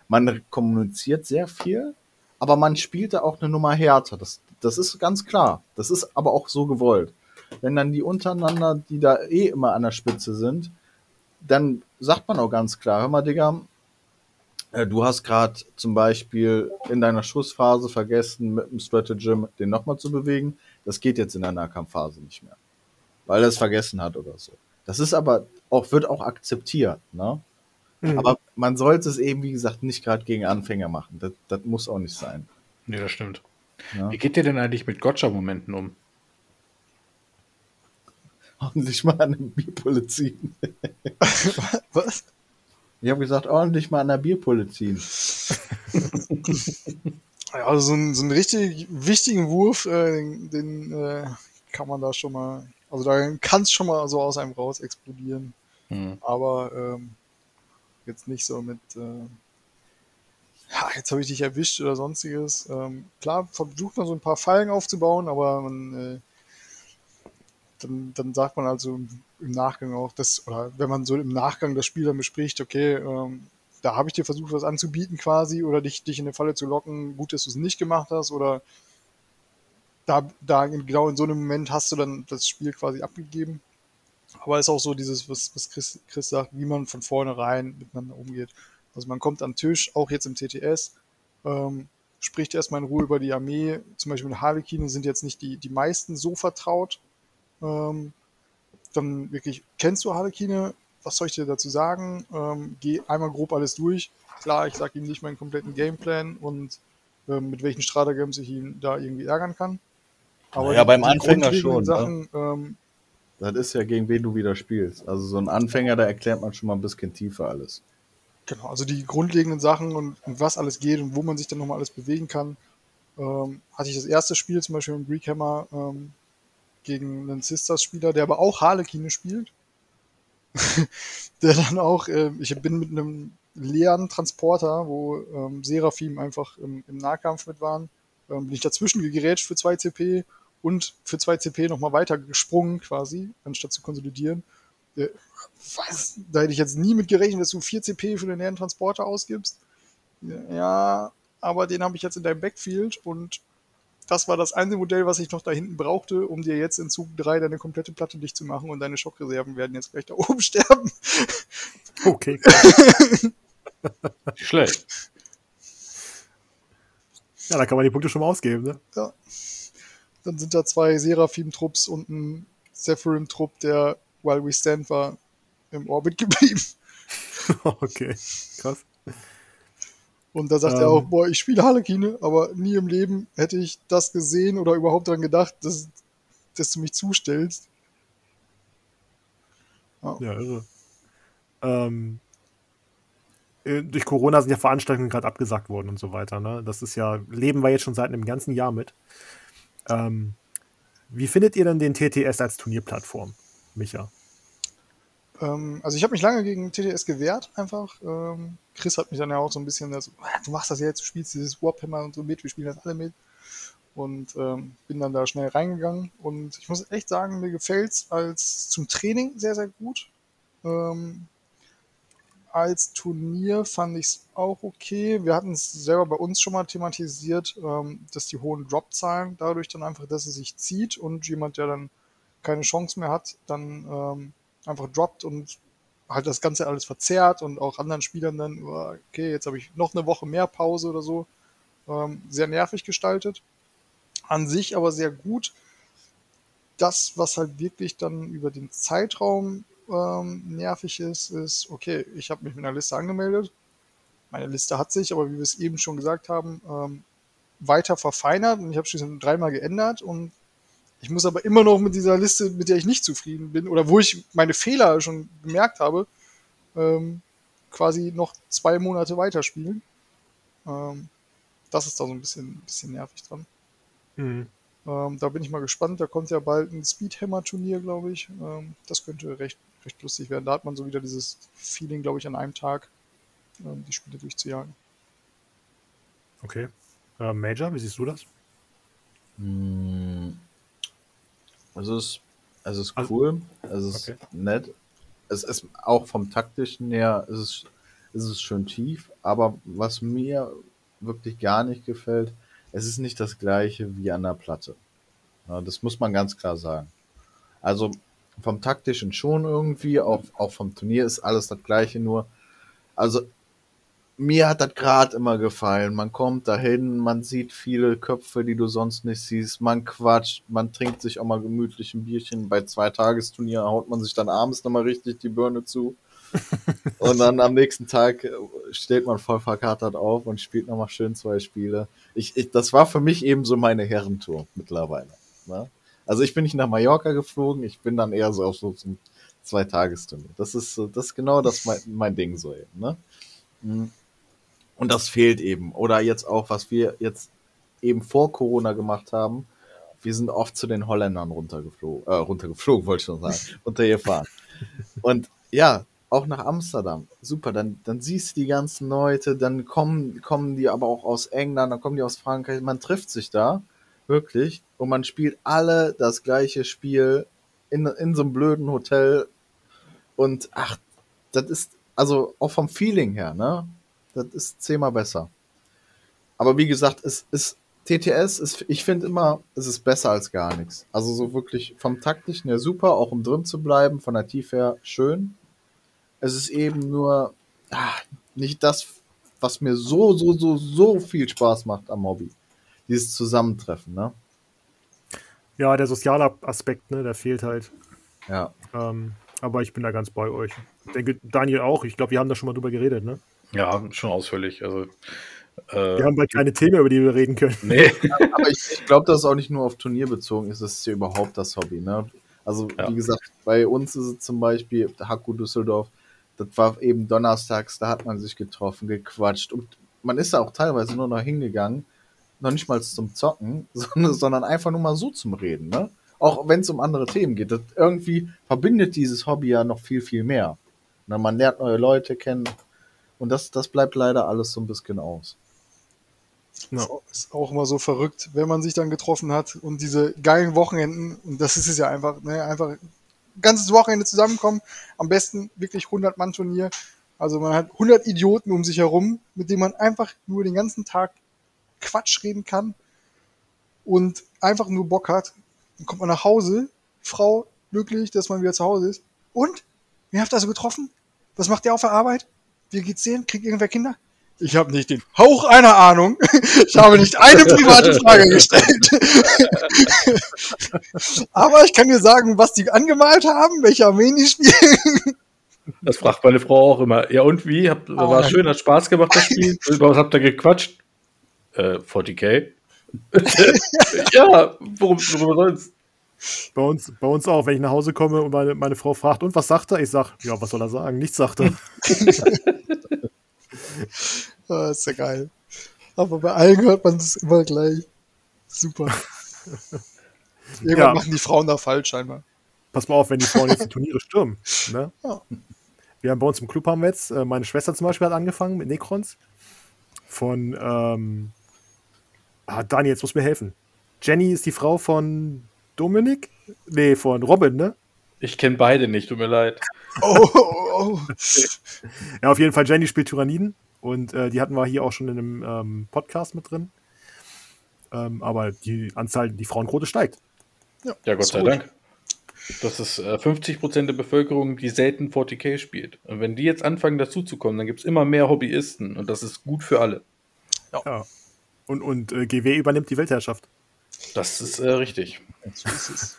Speaker 3: Man kommuniziert sehr viel, aber man spielt da auch eine Nummer härter. Das, das ist ganz klar. Das ist aber auch so gewollt. Wenn dann die untereinander, die da eh immer an der Spitze sind, dann sagt man auch ganz klar, hör mal, Digga, du hast gerade zum Beispiel in deiner Schussphase vergessen, mit dem Stratagem den nochmal zu bewegen. Das geht jetzt in der Nahkampfphase nicht mehr. Weil er es vergessen hat oder so. Das ist aber auch, wird auch akzeptiert, ne?
Speaker 1: Mhm.
Speaker 3: Aber man sollte es eben, wie gesagt, nicht gerade gegen Anfänger machen. Das, das muss auch nicht sein.
Speaker 4: Nee, das stimmt.
Speaker 3: Ja.
Speaker 4: Wie geht ihr denn eigentlich mit Gotcha-Momenten um?
Speaker 3: Ordentlich mal an der Bierpulle ziehen.
Speaker 2: Was?
Speaker 3: Ich habe gesagt, ordentlich mal an der Bierpulle ziehen.
Speaker 2: Ja, also so, einen, so einen richtig wichtigen Wurf, äh, den, den äh, kann man da schon mal, also da kann es schon mal so aus einem raus explodieren.
Speaker 4: Hm.
Speaker 2: Aber ähm, jetzt nicht so mit, äh, ja, jetzt habe ich dich erwischt oder sonstiges. Ähm, klar, versucht man so ein paar Fallen aufzubauen, aber man, äh, dann, dann sagt man also im, Nachgang auch, dass, oder wenn man so im Nachgang das Spiel dann bespricht, okay, ähm, da habe ich dir versucht, was anzubieten quasi oder dich, dich in eine Falle zu locken, gut, dass du es nicht gemacht hast oder da, da genau in so einem Moment hast du dann das Spiel quasi abgegeben. Aber es ist auch so dieses, was, was Chris, Chris sagt, wie man von vornherein miteinander umgeht. Also man kommt den Tisch, auch jetzt im TTS, ähm, spricht erstmal in Ruhe über die Armee. Zum Beispiel mit Harlekine sind jetzt nicht die, die meisten so vertraut. Ähm, dann wirklich, kennst du Harlekine? Was soll ich dir dazu sagen? Ähm, geh einmal grob alles durch. Klar, ich sage ihm nicht meinen kompletten Gameplan und ähm, mit welchen Stratagems ich ihn da irgendwie ärgern kann. Aber
Speaker 3: Ja, beim Anfänger schon, ne?
Speaker 2: Sachen, ähm,
Speaker 3: Das ist ja gegen wen du wieder spielst. Also so ein Anfänger, da erklärt man schon mal ein bisschen tiefer alles.
Speaker 2: Genau, also die grundlegenden Sachen und, und was alles geht und wo man sich dann nochmal alles bewegen kann. Ähm, hatte ich das erste Spiel zum Beispiel im Greekhammer ähm, gegen einen Sisters-Spieler, der aber auch Harlekine spielt. der dann auch, äh, ich bin mit einem leeren Transporter, wo ähm, Seraphim einfach im, im Nahkampf mit waren, ähm, bin ich dazwischen gegrätscht für 2 CP und für 2 CP nochmal weiter gesprungen quasi, anstatt zu konsolidieren. Äh, was? Da hätte ich jetzt nie mit gerechnet, dass du 4 CP für den leeren Transporter ausgibst. Ja, aber den habe ich jetzt in deinem Backfield und das war das einzige Modell, was ich noch da hinten brauchte, um dir jetzt in Zug 3 deine komplette Platte dicht zu machen und deine Schockreserven werden jetzt gleich da oben sterben.
Speaker 1: Okay.
Speaker 4: Schlecht.
Speaker 1: Ja, da kann man die Punkte schon mal ausgeben, ne?
Speaker 2: Ja. Dann sind da zwei Seraphim-Trupps und ein Sephirim-Trupp, der While We Stand war, im Orbit geblieben.
Speaker 1: okay. Krass.
Speaker 2: Und da sagt er
Speaker 1: Ähm.
Speaker 2: auch, boah, ich spiele Harlekine, aber nie im Leben hätte ich das gesehen oder überhaupt daran gedacht, dass, dass du mich zustellst.
Speaker 1: Ja, irre. Ähm, äh, durch Corona sind ja Veranstaltungen gerade abgesagt worden und so weiter. Ne? Das ist ja, leben wir jetzt schon seit einem ganzen Jahr mit. Ähm, wie findet ihr denn den TTS als Turnierplattform, Micha?
Speaker 2: Ähm, also ich habe mich lange gegen TTS gewehrt, einfach. Ähm, Chris hat mich dann ja auch so ein bisschen so, "Ah, du machst das jetzt, du spielst dieses Warhammer und so mit, wir spielen das alle mit. Und ähm, bin dann da schnell reingegangen. Und ich muss echt sagen, mir gefällt's als zum Training sehr, sehr gut. Ähm, als Turnier fand ich es auch okay. Wir hatten es selber bei uns schon mal thematisiert, ähm, dass die hohen Drop-Zahlen dadurch dann einfach, dass es sich zieht und jemand, der dann keine Chance mehr hat, dann ähm, einfach droppt und halt das Ganze alles verzerrt und auch anderen Spielern dann, oh, okay, jetzt habe ich noch eine Woche mehr Pause oder so. Ähm, sehr nervig gestaltet. An sich aber sehr gut. Das, was halt wirklich dann über den Zeitraum ähm, nervig ist, ist, okay, ich habe mich mit einer Liste angemeldet. Meine Liste hat sich, aber wie wir es eben schon gesagt haben, ähm, weiter verfeinert und ich habe schließlich dreimal geändert und ich muss aber immer noch mit dieser Liste, mit der ich nicht zufrieden bin oder wo ich meine Fehler schon gemerkt habe, ähm, quasi noch zwei Monate weiterspielen. Ähm, das ist da so ein bisschen, bisschen nervig dran.
Speaker 1: Mhm.
Speaker 2: Ähm, da bin ich mal gespannt. Da kommt ja bald ein Speedhammer-Turnier, glaube ich. Ähm, das könnte recht, recht lustig werden. Da hat man so wieder dieses Feeling, glaube ich, an einem Tag ähm, die Spiele durchzujagen.
Speaker 1: Okay. Äh, Major, wie siehst du das?
Speaker 3: Hm. Also es, also es ist
Speaker 1: Also-
Speaker 3: cool, es ist
Speaker 1: Okay.
Speaker 3: nett. Es ist auch vom taktischen her, ist es, ist es schön tief, aber was mir wirklich gar nicht gefällt, es ist nicht das gleiche wie an der Platte. Ja, das muss man ganz klar sagen. Also vom taktischen schon irgendwie, auch, auch vom Turnier ist alles das gleiche, nur also mir hat das gerade immer gefallen. Man kommt dahin, man sieht viele Köpfe, die du sonst nicht siehst. Man quatscht, man trinkt sich auch mal gemütlich ein Bierchen. Bei zwei Tagesturnier haut man sich dann abends nochmal richtig die Birne zu. und dann am nächsten Tag äh, steht man voll verkatert auf und spielt nochmal schön zwei Spiele. Ich, ich, das war für mich eben so meine Herrentour mittlerweile. Ne? Also ich bin nicht nach Mallorca geflogen, ich bin dann eher so auf so zum Zwei-Tagesturnier. Das ist, das ist genau das mein, mein Ding so eben. Ne? Mhm. Und das fehlt eben. Oder jetzt auch, was wir jetzt eben vor Corona gemacht haben. Wir sind oft zu den Holländern runtergeflogen, äh, runtergeflogen, wollte ich schon sagen, runtergefahren. Und ja, auch nach Amsterdam. Super, dann, dann siehst du die ganzen Leute, dann kommen, kommen die aber auch aus England, dann kommen die aus Frankreich. Man trifft sich da, wirklich, und man spielt alle das gleiche Spiel in, in so einem blöden Hotel. Und ach, das ist, also auch vom Feeling her, ne? Das ist zehnmal besser. Aber wie gesagt, es ist TTS ist, ich finde immer, es ist besser als gar nichts. Also so wirklich vom taktischen her super, auch um drin zu bleiben, von der Tiefe her schön. Es ist eben nur ah, nicht das, was mir so, so, so, so viel Spaß macht am Hobby. Dieses Zusammentreffen, ne?
Speaker 1: Ja, der soziale Aspekt, ne, der fehlt halt.
Speaker 3: Ja.
Speaker 1: Ähm, aber ich bin da ganz bei euch. Ich denke, Daniel auch. Ich glaube, wir haben da schon mal drüber geredet, ne?
Speaker 4: Ja, schon ausführlich. Also, äh,
Speaker 1: Wir haben bald keine Themen, über die wir reden können.
Speaker 4: nee.
Speaker 3: Aber ich, ich glaube, dass es auch nicht nur auf Turnier bezogen ist, es ist ja überhaupt das Hobby. Ne? Also,
Speaker 4: Ja.
Speaker 3: wie gesagt, bei uns ist es zum Beispiel Haku Düsseldorf, das war eben donnerstags, da hat man sich getroffen, gequatscht und man ist da auch teilweise nur noch hingegangen, noch nicht mal zum Zocken, sondern, sondern einfach nur mal so zum Reden. Ne? Auch wenn es um andere Themen geht. Das irgendwie verbindet dieses Hobby ja noch viel, viel mehr. Na, man lernt neue Leute kennen und das, das bleibt leider alles so ein bisschen aus.
Speaker 1: Ja.
Speaker 2: Ist, auch, immer so verrückt, wenn man sich dann getroffen hat und diese geilen Wochenenden, und das ist es ja einfach, ne, einfach ein ganzes Wochenende zusammenkommen, am besten wirklich 100 Mann Turnier. Also man hat 100 Idioten um sich herum, mit denen man einfach nur den ganzen Tag Quatsch reden kann und einfach nur Bock hat. Dann kommt man nach Hause, Frau glücklich, dass man wieder zu Hause ist. Und? Wer habt ihr also getroffen? Was macht ihr auf der Arbeit? Wie geht's denen? Kriegt irgendwer Kinder? Ich habe nicht den Hauch einer Ahnung. Ich habe nicht eine private Frage gestellt. Aber ich kann dir sagen, was die angemalt haben, welche Armeen die spielen.
Speaker 4: Das fragt meine Frau auch immer. Ja, und wie? Habt, war
Speaker 2: Ah.
Speaker 4: schön, hat Spaß gemacht, das Spiel. Über was habt ihr gequatscht? Äh, 40k. ja, worum, worüber sonst?
Speaker 1: Bei uns, bei uns auch, wenn ich nach Hause komme und meine, meine Frau fragt, und was sagt er? Ich sag, ja, was soll er sagen? Nichts sagt er.
Speaker 2: Ah, ist ja geil. Aber bei allen hört man es immer gleich. Super. Irgendwann
Speaker 1: Ja.
Speaker 2: machen die Frauen da falsch scheinbar.
Speaker 1: Pass mal auf, wenn die Frauen jetzt die Turniere stürmen. Ne?
Speaker 2: Ja.
Speaker 1: Wir haben bei uns im Club haben wir jetzt, äh, meine Schwester zum Beispiel hat angefangen mit Necrons. Von, ähm, ah, Dani, jetzt muss mir helfen. Jenny ist die Frau von Dominik? Nee, von Robin, ne?
Speaker 4: Ich kenne beide nicht, tut mir leid.
Speaker 2: Oh, oh, oh.
Speaker 1: Ja, auf jeden Fall, Jenny spielt Tyranniden und äh, die hatten wir hier auch schon in einem ähm, Podcast mit drin. Ähm, aber die Anzahl, die Frauenquote steigt.
Speaker 4: Ja, Gott
Speaker 2: Ist
Speaker 4: sei
Speaker 2: gut.
Speaker 4: Dank. Das ist äh, 50% der Bevölkerung, die selten 40k spielt. Und wenn die jetzt anfangen dazuzukommen, dann gibt es immer mehr Hobbyisten und das ist gut für alle.
Speaker 1: Ja. Und, und äh, GW übernimmt die Weltherrschaft.
Speaker 4: Das ist äh, richtig.
Speaker 2: So ist es.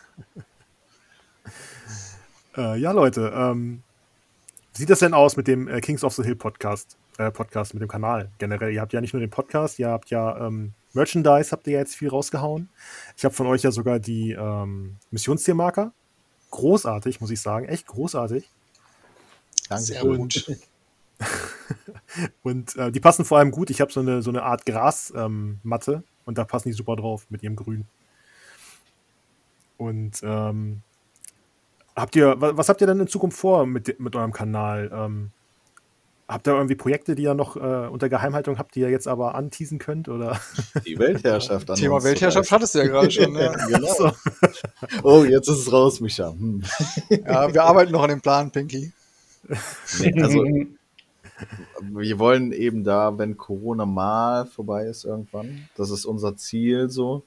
Speaker 1: Äh, ja, Leute, ähm, wie sieht das denn aus mit dem äh, Kings of the Hill Podcast? Äh, Podcast mit dem Kanal generell. Ihr habt ja nicht nur den Podcast, ihr habt ja ähm, Merchandise, habt ihr ja jetzt viel rausgehauen. Ich habe von euch ja sogar die ähm, Missionstiermarker. Großartig, muss ich sagen. Echt großartig.
Speaker 3: Danke.
Speaker 2: Sehr gut.
Speaker 1: Und äh, die passen vor allem gut. Ich habe so eine, so eine Art Grasmatte ähm, und da passen die super drauf mit ihrem Grün. Und ähm, habt ihr, was habt ihr denn in Zukunft vor mit, mit eurem Kanal? Ähm, habt ihr irgendwie Projekte, die ihr noch äh, unter Geheimhaltung habt, die ihr jetzt aber anteasen könnt? Oder?
Speaker 3: Die Weltherrschaft.
Speaker 2: Thema uns Weltherrschaft hattest du ja gerade schon. Ja.
Speaker 3: genau. So. Oh, jetzt ist es raus, Micha. Hm.
Speaker 2: Ja, wir arbeiten noch an dem Plan, Pinky.
Speaker 3: Nee, also, wir wollen eben da, wenn Corona mal vorbei ist irgendwann, das ist unser Ziel so,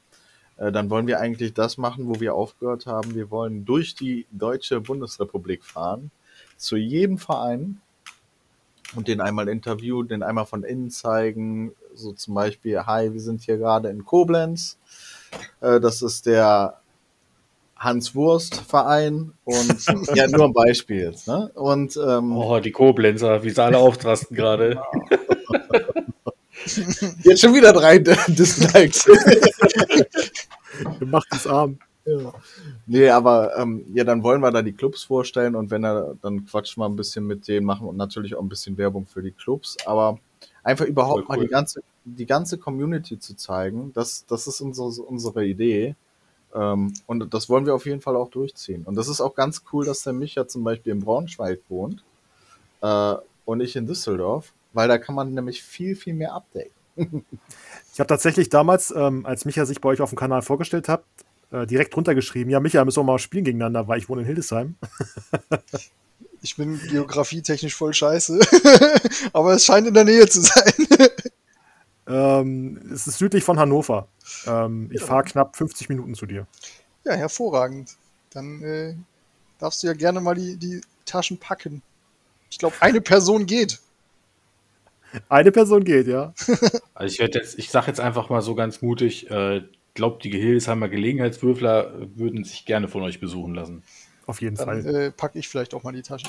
Speaker 3: äh, dann wollen wir eigentlich das machen, wo wir aufgehört haben. Wir wollen durch die deutsche Bundesrepublik fahren, zu jedem Verein und den einmal interviewen, den einmal von innen zeigen. So zum Beispiel, hi, wir sind hier gerade in Koblenz. Äh, das ist der Hans Wurst Verein und ja nur ein Beispiel jetzt, ne? Und ähm,
Speaker 4: oh die Koblenzer, wie sie alle auftrasten gerade.
Speaker 3: Jetzt schon wieder drei Dislikes.
Speaker 1: Macht es arm.
Speaker 3: Ja. Nee, aber ähm, ja, dann wollen wir da die Clubs vorstellen und wenn er, dann quatschen wir ein bisschen mit denen, machen und natürlich auch ein bisschen Werbung für die Clubs, aber einfach überhaupt cool. mal die ganze, die ganze Community zu zeigen, das, das ist unsere, unsere Idee. Ähm, und das wollen wir auf jeden Fall auch durchziehen. Und das ist auch ganz cool, dass der Micha zum Beispiel in Braunschweig wohnt äh, und ich in Düsseldorf, weil da kann man nämlich viel, viel mehr updaten.
Speaker 1: ich habe tatsächlich damals, ähm, als Micha sich bei euch auf dem Kanal vorgestellt hat, äh, direkt runtergeschrieben, ja, Micha, müssen wir mal spielen gegeneinander, weil ich wohne in Hildesheim.
Speaker 2: ich bin geografietechnisch voll scheiße, aber es scheint in der Nähe zu sein.
Speaker 1: Ähm, es ist südlich von Hannover. Ähm, ich ja. fahre knapp 50 Minuten zu dir.
Speaker 2: Ja, hervorragend. Dann äh, darfst du ja gerne mal die, die Taschen packen. Ich glaube, eine Person geht.
Speaker 1: Eine Person geht, ja.
Speaker 4: Also ich, ich sage jetzt einfach mal so ganz mutig, äh, glaubt, die Hildesheimer Gelegenheitswürfler würden sich gerne von euch besuchen lassen.
Speaker 1: Auf jeden
Speaker 2: Dann,
Speaker 1: Fall.
Speaker 2: Äh, packe ich vielleicht auch mal die Tasche.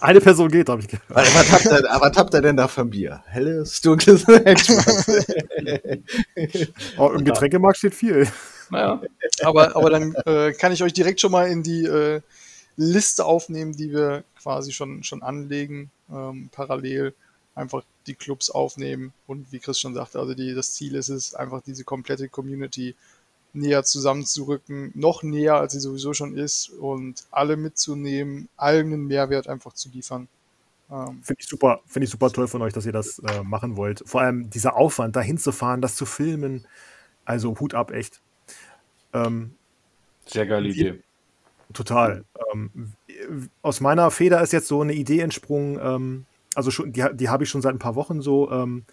Speaker 1: Eine Person geht, habe ich gehört.
Speaker 3: Was, was, habt ihr, was habt ihr denn da von Bier? Helles, dunkles,
Speaker 1: oh, Im Getränkemarkt steht viel.
Speaker 2: Naja, aber, aber dann äh, kann ich euch direkt schon mal in die äh, Liste aufnehmen, die wir quasi schon, schon anlegen, ähm, parallel einfach die Clubs aufnehmen und wie Chris schon sagte, also die, das Ziel ist es, einfach diese komplette Community näher zusammenzurücken, noch näher, als sie sowieso schon ist und alle mitzunehmen, allen einen Mehrwert einfach zu liefern.
Speaker 1: Ähm, Finde ich super, finde ich super toll von euch, dass ihr das äh, machen wollt. Vor allem dieser Aufwand, da hinzufahren, das zu filmen. Also Hut ab, echt. Ähm,
Speaker 4: Sehr geile Idee.
Speaker 1: Total. Ähm, aus meiner Feder ist jetzt so eine Idee entsprungen, ähm, also schon, die, die habe ich schon seit ein paar Wochen so, ähm,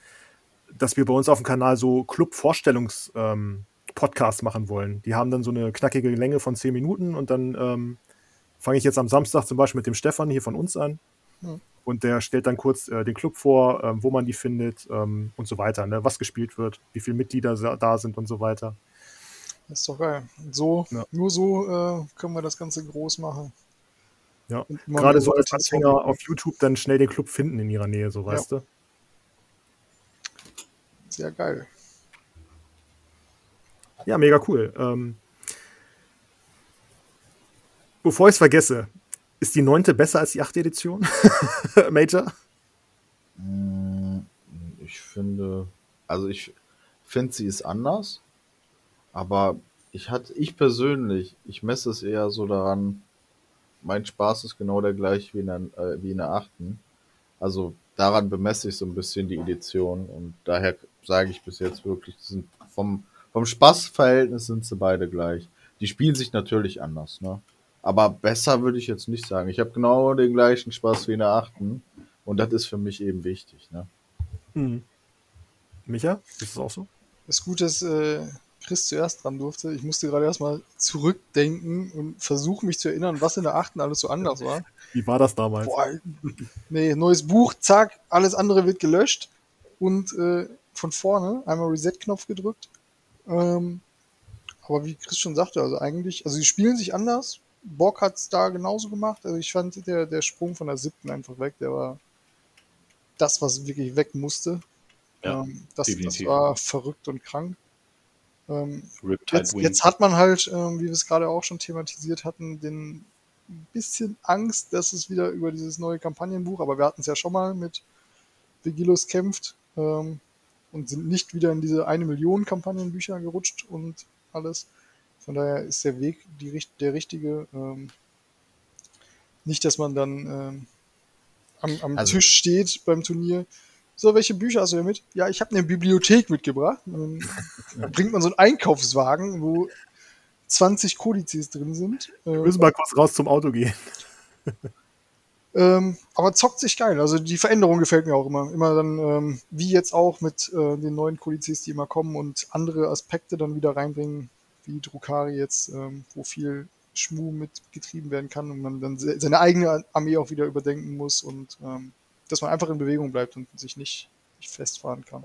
Speaker 1: dass wir bei uns auf dem Kanal so Club-Vorstellungs-Podcasts ähm, machen wollen. Die haben dann so eine knackige Länge von zehn Minuten und dann ähm, fange ich jetzt am Samstag zum Beispiel mit dem Stefan hier von uns an. Ja. Und der stellt dann kurz äh, den Club vor, äh, wo man die findet ähm, und so weiter, ne? was gespielt wird, wie viele Mitglieder da sind und so weiter.
Speaker 2: Das ist doch geil. So, ja. nur so äh, können wir das Ganze groß machen.
Speaker 1: Ja, gerade so als Anfänger auf YouTube dann schnell den Club finden in ihrer Nähe, so weißt ja. du.
Speaker 2: Sehr geil.
Speaker 1: Ja, mega cool. Ähm, bevor ich es vergesse, ist die neunte besser als die achte Edition? Major?
Speaker 3: Mm, ich finde, also ich finde, sie ist anders, aber ich hatte, ich persönlich, ich messe es eher so daran, mein Spaß ist genau der gleiche wie in der, äh, wie in der achten. Also daran bemesse ich so ein bisschen die Edition und daher sage ich bis jetzt wirklich, sind vom, vom Spaßverhältnis sind sie beide gleich. Die spielen sich natürlich anders, ne? Aber besser würde ich jetzt nicht sagen. Ich habe genau den gleichen Spaß wie in der achten und das ist für mich eben wichtig, ne?
Speaker 1: Mhm. Micha, ist das auch so?
Speaker 2: Das Gute ist, äh, Chris zuerst dran durfte. Ich musste gerade erstmal zurückdenken und versuchen, mich zu erinnern, was in der achten alles so anders war.
Speaker 1: Wie war das damals? Boah,
Speaker 2: nee, neues Buch, zack, alles andere wird gelöscht und äh, von vorne einmal Reset-Knopf gedrückt. Ähm, aber wie Chris schon sagte, also eigentlich, also sie spielen sich anders. Bock hat es da genauso gemacht. Also ich fand der, der Sprung von der siebten einfach weg, der war das, was wirklich weg musste. Ja, ähm, das, das war verrückt und krank. Ähm, jetzt, jetzt, hat man halt, ähm, wie wir es gerade auch schon thematisiert hatten, den bisschen Angst, dass es wieder über dieses neue Kampagnenbuch, aber wir hatten es ja schon mal mit Vigilus kämpft ähm, und sind nicht wieder in diese eine Million Kampagnenbücher gerutscht und alles. Von daher ist der Weg die, der richtige. Ähm, nicht, dass man dann ähm, am, am also, Tisch steht beim Turnier. So, welche Bücher hast du denn mit? Ja, ich habe eine Bibliothek mitgebracht. Dann bringt man so einen Einkaufswagen, wo 20 Kodizes drin sind.
Speaker 1: Wir müssen mal kurz raus zum Auto gehen.
Speaker 2: Ähm, aber zockt sich geil. Also die Veränderung gefällt mir auch immer. Immer dann, ähm, wie jetzt auch mit äh, den neuen Kodizes, die immer kommen und andere Aspekte dann wieder reinbringen, wie Drukari jetzt, ähm, wo viel Schmu mitgetrieben werden kann und man dann seine eigene Armee auch wieder überdenken muss und ähm, dass man einfach in Bewegung bleibt und sich nicht, nicht festfahren kann.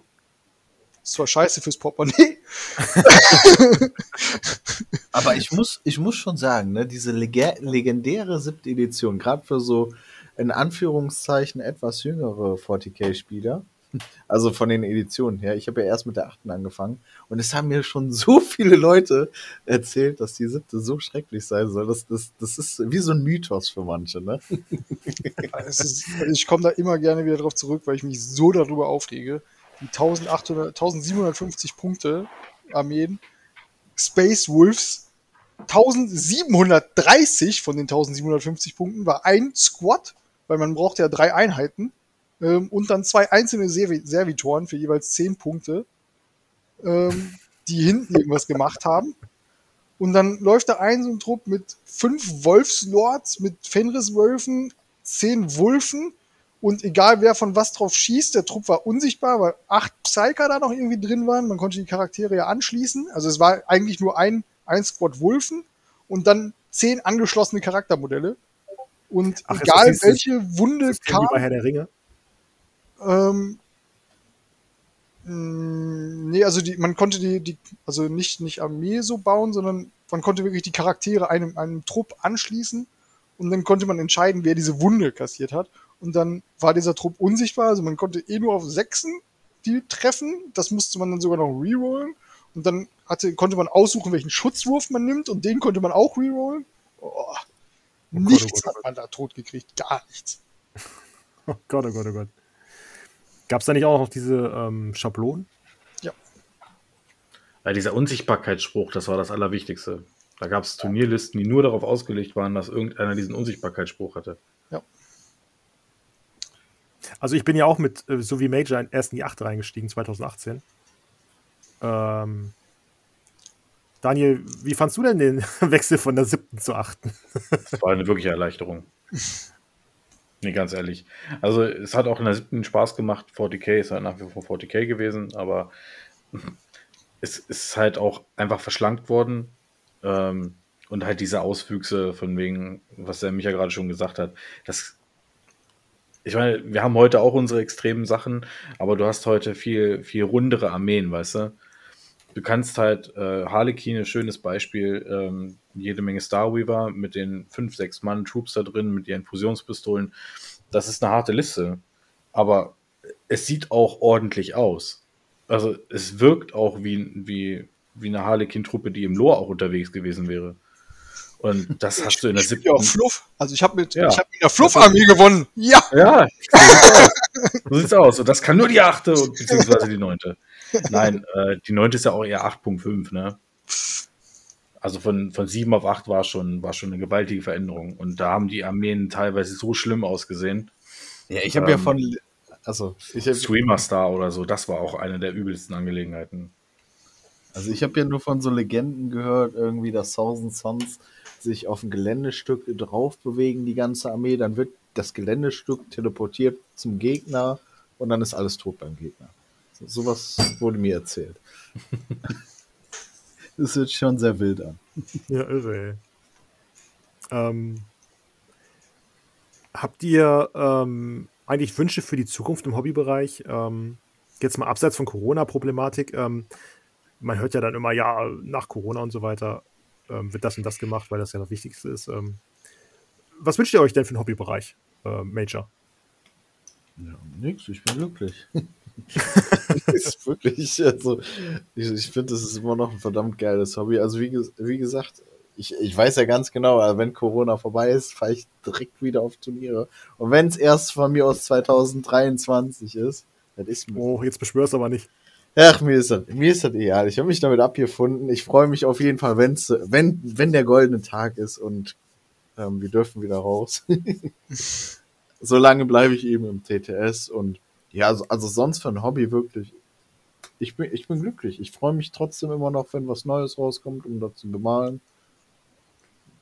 Speaker 2: Ist zwar scheiße fürs Portemonnaie.
Speaker 3: Aber ich muss, ich muss schon sagen, ne, diese legendäre siebte Edition, gerade für so in Anführungszeichen etwas jüngere 40k-Spieler, also von den Editionen her. Ich habe ja erst mit der achten angefangen und es haben mir schon so viele Leute erzählt, dass die siebte so schrecklich sein soll. Das, das, das ist wie so ein Mythos für manche, ne?
Speaker 2: Ist, ich komme da immer gerne wieder drauf zurück, weil ich mich so darüber aufrege. Die 1800, 1750 Punkte Armeen, Space Wolves 1730 von den 1750 Punkten war ein Squad, weil man braucht ja drei Einheiten ähm, und dann zwei einzelne Serv Servitoren für jeweils zehn Punkte, ähm, die hinten irgendwas gemacht haben. Und dann läuft da ein so ein Trupp mit fünf Wolfslords, mit Fenriswölfen, zehn Wulfen und egal wer von was drauf schießt, der Trupp war unsichtbar, weil acht Psyker da noch irgendwie drin waren. Man konnte die Charaktere ja anschließen. Also es war eigentlich nur ein, ein Squad Wulfen und dann zehn angeschlossene Charaktermodelle. Und Ach, egal welche Wunde
Speaker 1: kam. Wie bei Herr der Ringe?
Speaker 2: Ähm, mm, nee, also die, man konnte die, die, also nicht, nicht Armee so bauen, sondern man konnte wirklich die Charaktere einem, einem Trupp anschließen und dann konnte man entscheiden, wer diese Wunde kassiert hat. Und dann war dieser Trupp unsichtbar, also man konnte eh nur auf Sechsen die treffen. Das musste man dann sogar noch rerollen. Und dann hatte, konnte man aussuchen, welchen Schutzwurf man nimmt und den konnte man auch rerollen. Oh, oh nichts Gott, oh Gott. hat man da tot gekriegt, gar nichts.
Speaker 1: Oh Gott, oh Gott, oh Gott. Gab es da nicht auch noch diese ähm, Schablonen?
Speaker 2: Ja.
Speaker 4: Weil dieser Unsichtbarkeitsspruch, das war das Allerwichtigste. Da gab es Turnierlisten, die nur darauf ausgelegt waren, dass irgendeiner diesen Unsichtbarkeitsspruch hatte.
Speaker 2: Ja.
Speaker 1: Also ich bin ja auch mit, äh, so wie Major, erst in die 8 reingestiegen, 2018. Ähm, Daniel, wie fandst du denn den Wechsel von der 7. zur 8.?
Speaker 4: Das war eine wirkliche Erleichterung. Nee, ganz ehrlich. Also es hat auch in der siebten Spaß gemacht. 40k ist halt nach wie vor 40k gewesen, aber es ist halt auch einfach verschlankt worden. Ähm, und halt diese Auswüchse von wegen, was der Micha gerade schon gesagt hat, das ich meine, wir haben heute auch unsere extremen Sachen, aber du hast heute viel, viel rundere Armeen, weißt du? Du kannst halt äh, Harlequin, schönes Beispiel, ähm, jede Menge Starweaver mit den fünf, sechs Mann Troops da drin, mit ihren Fusionspistolen. Das ist eine harte Liste. Aber es sieht auch ordentlich aus. Also es wirkt auch wie, wie, wie eine Harlequin-Truppe, die im Lore auch unterwegs gewesen wäre. Und das hast du in der siebten.
Speaker 2: Ja, Fluff. Also ich habe mit, ja. ich hab mit der Fluff-Armee gewonnen. Ja.
Speaker 4: Ja. So sieht's aus. Und das kann nur die achte beziehungsweise die neunte. Nein, äh, die neunte ist ja auch eher 8.5, ne? Also von, von 7 auf 8 war schon, war schon eine gewaltige Veränderung. Und da haben die Armeen teilweise so schlimm ausgesehen.
Speaker 3: Ja, ich habe ähm, ja von. Also, ich
Speaker 4: hab, Streamer Star oder so, das war auch eine der übelsten Angelegenheiten.
Speaker 3: Also ich habe ja nur von so Legenden gehört, irgendwie, dass Thousand Sons sich auf ein Geländestück drauf bewegen, die ganze Armee, dann wird das Geländestück teleportiert zum Gegner und dann ist alles tot beim Gegner. So, sowas wurde mir erzählt. das hört schon sehr wild an.
Speaker 1: Ja, irre. Ähm, habt ihr ähm, eigentlich Wünsche für die Zukunft im Hobbybereich? Ähm, jetzt mal abseits von Corona-Problematik. Ähm, man hört ja dann immer, ja, nach Corona und so weiter ähm, wird das und das gemacht, weil das ja das Wichtigste ist. Ähm, was wünscht ihr euch denn für den Hobbybereich, äh, Major?
Speaker 3: Ja, nix, ich bin glücklich. ist wirklich, also, ich, ich finde, das ist immer noch ein verdammt geiles Hobby. Also, wie, wie gesagt, ich, ich weiß ja ganz genau, also wenn Corona vorbei ist, fahre ich direkt wieder auf Turniere. Und wenn es erst von mir aus 2023 ist, das ist
Speaker 1: mir. Oh, jetzt beschwörst du aber nicht.
Speaker 3: Ach, mir ist das, mir ist das egal. Ich habe mich damit abgefunden. Ich freue mich auf jeden Fall, wenn's, wenn, wenn der goldene Tag ist und ähm, wir dürfen wieder raus. Solange bleibe ich eben im TTS und ja, also, also sonst für ein Hobby wirklich. Ich bin, ich bin glücklich. Ich freue mich trotzdem immer noch, wenn was Neues rauskommt, um das zu bemalen.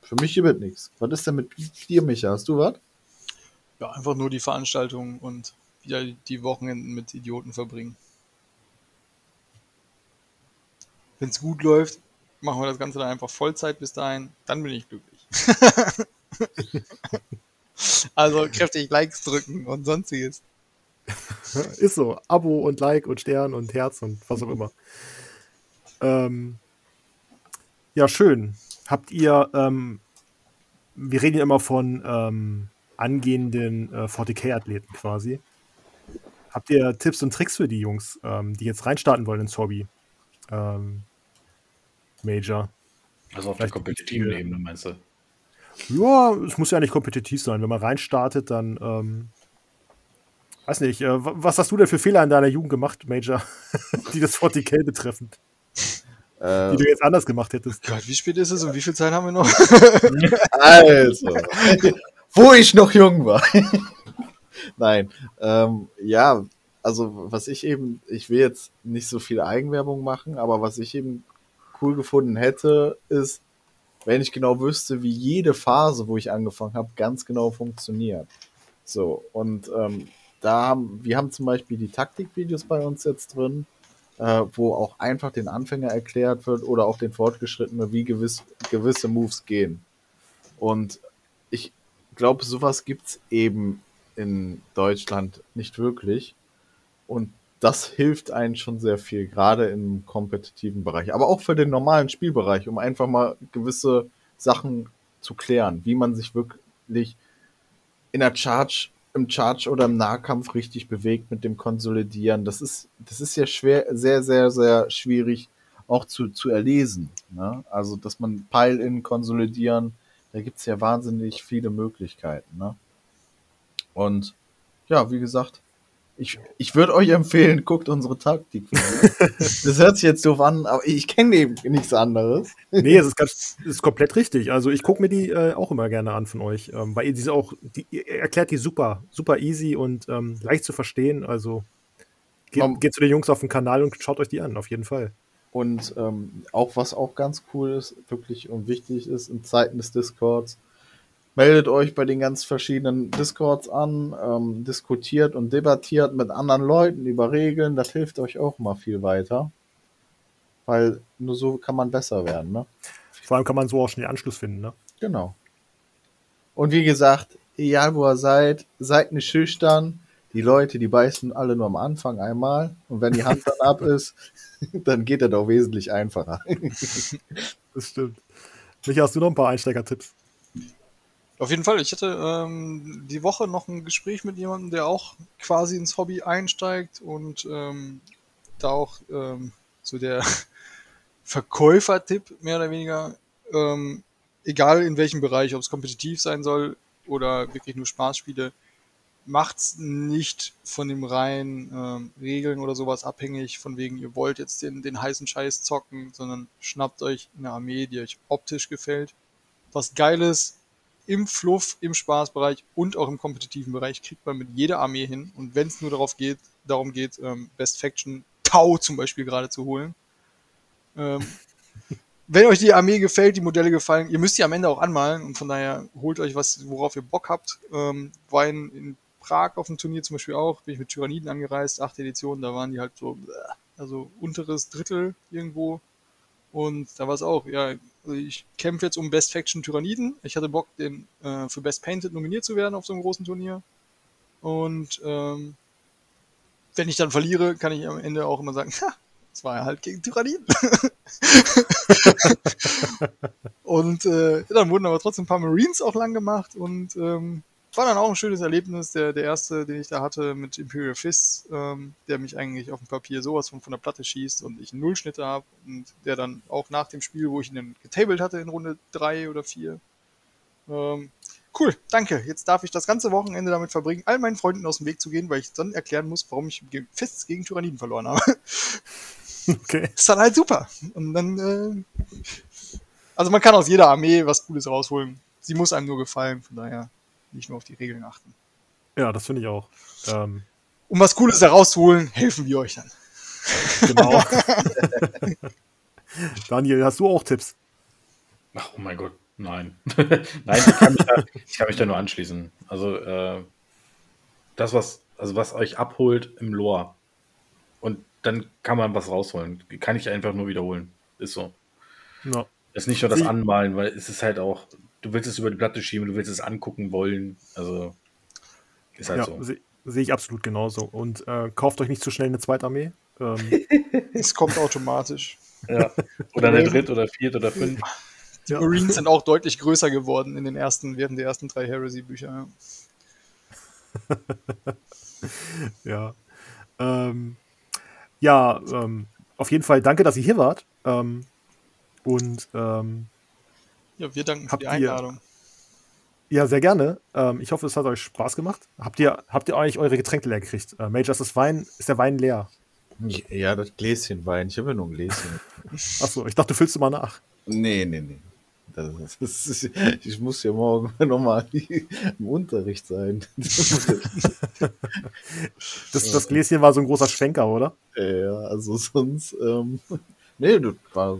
Speaker 3: Für mich wird nichts. Was ist denn mit dir, Micha? Hast du was?
Speaker 2: Ja, einfach nur die Veranstaltung und wieder die Wochenenden mit Idioten verbringen. Wenn es gut läuft, machen wir das Ganze dann einfach Vollzeit bis dahin. Dann bin ich glücklich. also kräftig Likes drücken und sonstiges.
Speaker 1: Ist so. Abo und Like und Stern und Herz und was auch immer. Ähm, ja, schön. Habt ihr, ähm, wir reden ja immer von ähm, angehenden äh, 40k-Athleten quasi. Habt ihr Tipps und Tricks für die Jungs, ähm, die jetzt reinstarten wollen ins Hobby? Ähm, Major.
Speaker 4: Also auf Vielleicht der kompetitiven Ebene meinst du?
Speaker 1: Ja, es muss ja nicht kompetitiv sein. Wenn man reinstartet, dann ähm, weiß nicht, äh, was hast du denn für Fehler in deiner Jugend gemacht, Major, die das 40k betreffen? Äh, die du jetzt anders gemacht hättest.
Speaker 2: Gott, wie spät ist es und wie viel Zeit haben wir noch?
Speaker 3: also, wo ich noch jung war. Nein, ähm, ja, also was ich eben, ich will jetzt nicht so viel Eigenwerbung machen, aber was ich eben cool gefunden hätte, ist, wenn ich genau wüsste, wie jede Phase, wo ich angefangen habe, ganz genau funktioniert. So, und ähm, da haben, wir haben zum Beispiel die Taktikvideos bei uns jetzt drin, äh, wo auch einfach den Anfänger erklärt wird oder auch den Fortgeschrittenen, wie gewiss, gewisse Moves gehen. Und ich glaube, sowas gibt's eben in Deutschland nicht wirklich. Und das hilft einen schon sehr viel, gerade im kompetitiven Bereich, aber auch für den normalen Spielbereich, um einfach mal gewisse Sachen zu klären, wie man sich wirklich in der Charge, im Charge oder im Nahkampf richtig bewegt mit dem Konsolidieren. Das ist, das ist ja schwer, sehr, sehr, sehr schwierig auch zu, zu erlesen. Ne? Also, dass man Pile-In konsolidieren, da gibt's ja wahnsinnig viele Möglichkeiten. Ne? Und ja, wie gesagt, ich, ich würde euch empfehlen, guckt unsere Taktik. das hört sich jetzt doof an, aber ich kenne eben nichts anderes.
Speaker 1: nee, es ist, ganz, ist komplett richtig. Also ich gucke mir die äh, auch immer gerne an von euch, ähm, weil ihr diese auch, die, ihr erklärt die super, super easy und ähm, leicht zu verstehen. Also geht, um, geht zu den Jungs auf den Kanal und schaut euch die an, auf jeden Fall.
Speaker 3: Und ähm, auch was auch ganz cool ist, wirklich und wichtig ist in Zeiten des Discords, meldet euch bei den ganz verschiedenen Discords an, ähm, diskutiert und debattiert mit anderen Leuten über Regeln. Das hilft euch auch mal viel weiter. Weil nur so kann man besser werden, ne?
Speaker 1: Vor allem kann man so auch schnell Anschluss finden, ne?
Speaker 3: Genau. Und wie gesagt, egal wo ihr seid, seid nicht schüchtern. Die Leute, die beißen alle nur am Anfang einmal. Und wenn die Hand dann ab ist, dann geht das auch wesentlich einfacher.
Speaker 1: das stimmt. Micha, hast du noch ein paar Einsteiger-Tipps?
Speaker 2: Auf jeden Fall. Ich hatte ähm, die Woche noch ein Gespräch mit jemandem, der auch quasi ins Hobby einsteigt und ähm, da auch ähm, so der Verkäufertipp mehr oder weniger, ähm, egal in welchem Bereich, ob es kompetitiv sein soll oder wirklich nur Spaßspiele, macht's nicht von dem reinen ähm, Regeln oder sowas abhängig, von wegen ihr wollt jetzt den, den heißen Scheiß zocken, sondern schnappt euch eine Armee, die euch optisch gefällt. Was Geiles, im Fluff, im Spaßbereich und auch im kompetitiven Bereich kriegt man mit jeder Armee hin. Und wenn es nur darauf geht, darum geht, ähm, Best Faction Tau zum Beispiel gerade zu holen. Ähm, wenn euch die Armee gefällt, die Modelle gefallen, ihr müsst die am Ende auch anmalen und von daher holt euch was, worauf ihr Bock habt. Ähm, war in, in Prag auf dem Turnier zum Beispiel auch, bin ich mit Tyranniden angereist, acht Editionen, da waren die halt so, also unteres Drittel irgendwo. Und da war es auch, ja, ich kämpfe jetzt um Best Faction Tyranniden. Ich hatte Bock, den äh, für Best Painted nominiert zu werden auf so einem großen Turnier. Und ähm, wenn ich dann verliere, kann ich am Ende auch immer sagen, ha, es war ja halt gegen Tyranniden. und äh, dann wurden aber trotzdem ein paar Marines auch lang gemacht und ähm, war dann auch ein schönes Erlebnis. Der, der erste, den ich da hatte mit Imperial Fist, ähm, der mich eigentlich auf dem Papier sowas von, von der Platte schießt und ich einen Nullschnitte habe und der dann auch nach dem Spiel, wo ich ihn dann getabled hatte in Runde 3 oder 4. Ähm, cool, danke. Jetzt darf ich das ganze Wochenende damit verbringen, all meinen Freunden aus dem Weg zu gehen, weil ich dann erklären muss, warum ich Fists gegen Tyranniden verloren habe.
Speaker 1: Okay.
Speaker 2: ist dann halt super. Und dann, äh, also man kann aus jeder Armee was Cooles rausholen. Sie muss einem nur gefallen, von daher nicht nur auf die Regeln achten.
Speaker 1: Ja, das finde ich auch. Ähm,
Speaker 2: Um was Cooles herauszuholen, helfen wir euch dann.
Speaker 1: genau. Daniel, hast du auch Tipps?
Speaker 4: Ach, oh mein Gott, nein. nein, ich kann, mich da, ich kann mich da nur anschließen. Also, äh, das, was, also was euch abholt im Lore. Und dann kann man was rausholen. Kann ich einfach nur wiederholen. Ist so.
Speaker 1: Ja.
Speaker 4: ist nicht nur das Anmalen, weil es ist halt auch, du willst es über die Platte schieben, du willst es angucken wollen. Also, ist halt
Speaker 1: Ja,
Speaker 4: so.
Speaker 1: se- sehe ich absolut genauso. Und äh, kauft euch nicht zu schnell eine Zweitarmee. Ähm,
Speaker 2: Es kommt automatisch.
Speaker 4: Ja. Oder eine Dritt- oder Viert- oder Fünf.
Speaker 2: Die
Speaker 1: Ja.
Speaker 2: Marines sind auch deutlich größer geworden in den ersten, während der ersten drei Heresy-Bücher. Ja.
Speaker 1: ja. Ähm, ja, ähm, auf jeden Fall danke, dass ihr hier wart. Ähm, und ähm,
Speaker 2: ja, wir danken für
Speaker 1: Habt
Speaker 2: die
Speaker 1: ihr-
Speaker 2: Einladung.
Speaker 1: ja, sehr gerne. Ähm, ich hoffe, es hat euch Spaß gemacht. Habt ihr, habt ihr eigentlich eure Getränke leer gekriegt? Äh, Major, ist das Wein, ist der Wein leer?
Speaker 3: Ja, das Gläschen Wein. Ich habe ja nur ein Gläschen.
Speaker 1: Achso, ich dachte, du füllst du mal nach.
Speaker 3: Nee, nee, nee. Das, das ist, ich muss ja morgen nochmal im Unterricht sein.
Speaker 1: Das, das Gläschen war so ein großer Schwenker, oder?
Speaker 3: ja, also sonst. Ähm, nee, das war,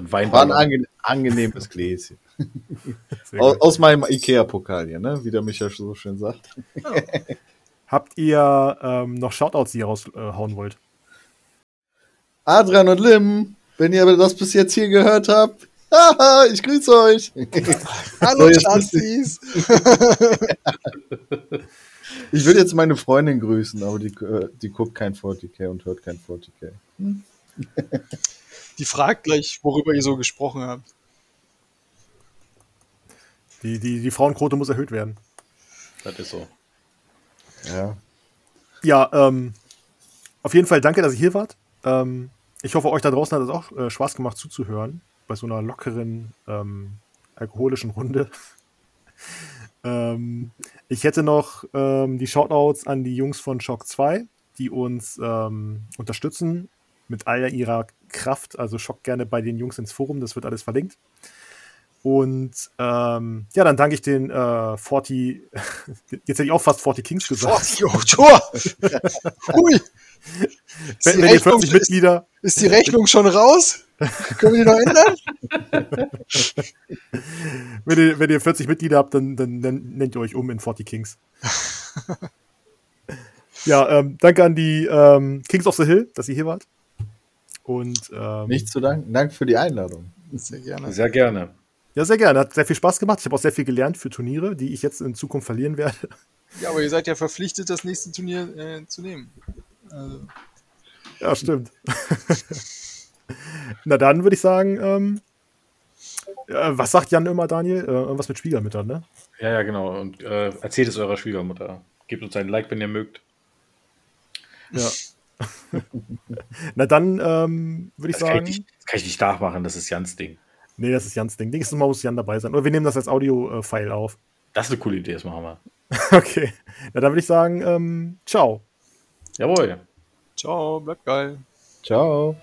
Speaker 4: So ein
Speaker 3: war ein
Speaker 4: Weinballon.
Speaker 3: ange angenehmes Gläschen. Aus, aus meinem Ikea-Pokal hier, ne? wie der Micha so schön sagt.
Speaker 1: Habt ihr ähm, noch Shoutouts, die ihr raushauen wollt?
Speaker 3: Adrian und Lim, wenn ihr das bis jetzt hier gehört habt, haha, ich grüße euch.
Speaker 2: Hallo, Stazis!
Speaker 3: Ich würde jetzt meine Freundin grüßen, aber die, äh, die guckt kein 40k und hört kein 40k.
Speaker 2: Die fragt gleich, worüber ihr so gesprochen habt.
Speaker 1: Die, die, die Frauenquote muss erhöht werden.
Speaker 4: Das ist so.
Speaker 3: Ja.
Speaker 1: Ja, ähm, auf jeden Fall danke, dass ihr hier wart. Ähm, ich hoffe, euch da draußen hat es auch äh, Spaß gemacht zuzuhören bei so einer lockeren, ähm, alkoholischen Runde. ähm, ich hätte noch ähm, die Shoutouts an die Jungs von Shock 2, die uns ähm, unterstützen mit all ihrer Kraft. Also Shock gerne bei den Jungs ins Forum, das wird alles verlinkt. Und ähm, ja, dann danke ich den äh, 40, jetzt hätte ich auch fast 40 Kings gesagt.
Speaker 2: 40 Euro Tor! Hui! Ist
Speaker 1: Wenn, wenn ihr
Speaker 2: Rechnung,
Speaker 1: 40
Speaker 2: ist,
Speaker 1: Mitglieder,
Speaker 2: ist die Rechnung schon raus? Können wir die noch ändern?
Speaker 1: wenn ihr, wenn ihr 40 Mitglieder habt, dann, dann, dann nennt ihr euch um in 40 Kings. ja, ähm, danke an die ähm, Kings of the Hill, dass ihr hier wart. Und ähm,
Speaker 3: Nicht zu danken. Danke für die Einladung.
Speaker 2: Sehr gerne.
Speaker 4: Sehr gerne.
Speaker 1: ja, sehr gerne. Hat sehr viel Spaß gemacht. Ich habe auch sehr viel gelernt für Turniere, die ich jetzt in Zukunft verlieren werde.
Speaker 2: Ja, aber ihr seid ja verpflichtet, das nächste Turnier äh, zu nehmen. Also,
Speaker 1: Ja, stimmt. Na dann würde ich sagen, ähm, äh, was sagt Jan immer, Daniel? Äh, irgendwas mit Schwiegermüttern, ne?
Speaker 4: Ja, ja, genau. Und äh, erzählt es eurer Schwiegermutter. Gebt uns ein Like, wenn ihr mögt.
Speaker 1: Ja. Na dann ähm, würde ich
Speaker 4: Das kann
Speaker 1: sagen.
Speaker 4: ich, nicht, das kann ich nicht nachmachen, das ist Jans Ding.
Speaker 1: Nee, das ist Jans Ding. Nächstes Mal muss Jan dabei sein. Oder wir nehmen das als Audio-File auf.
Speaker 4: Das ist eine coole Idee, das machen wir.
Speaker 1: Okay. Na, dann würde ich sagen, ähm, ciao.
Speaker 4: Jawohl.
Speaker 2: ciao, bleibt geil.
Speaker 3: Ciao.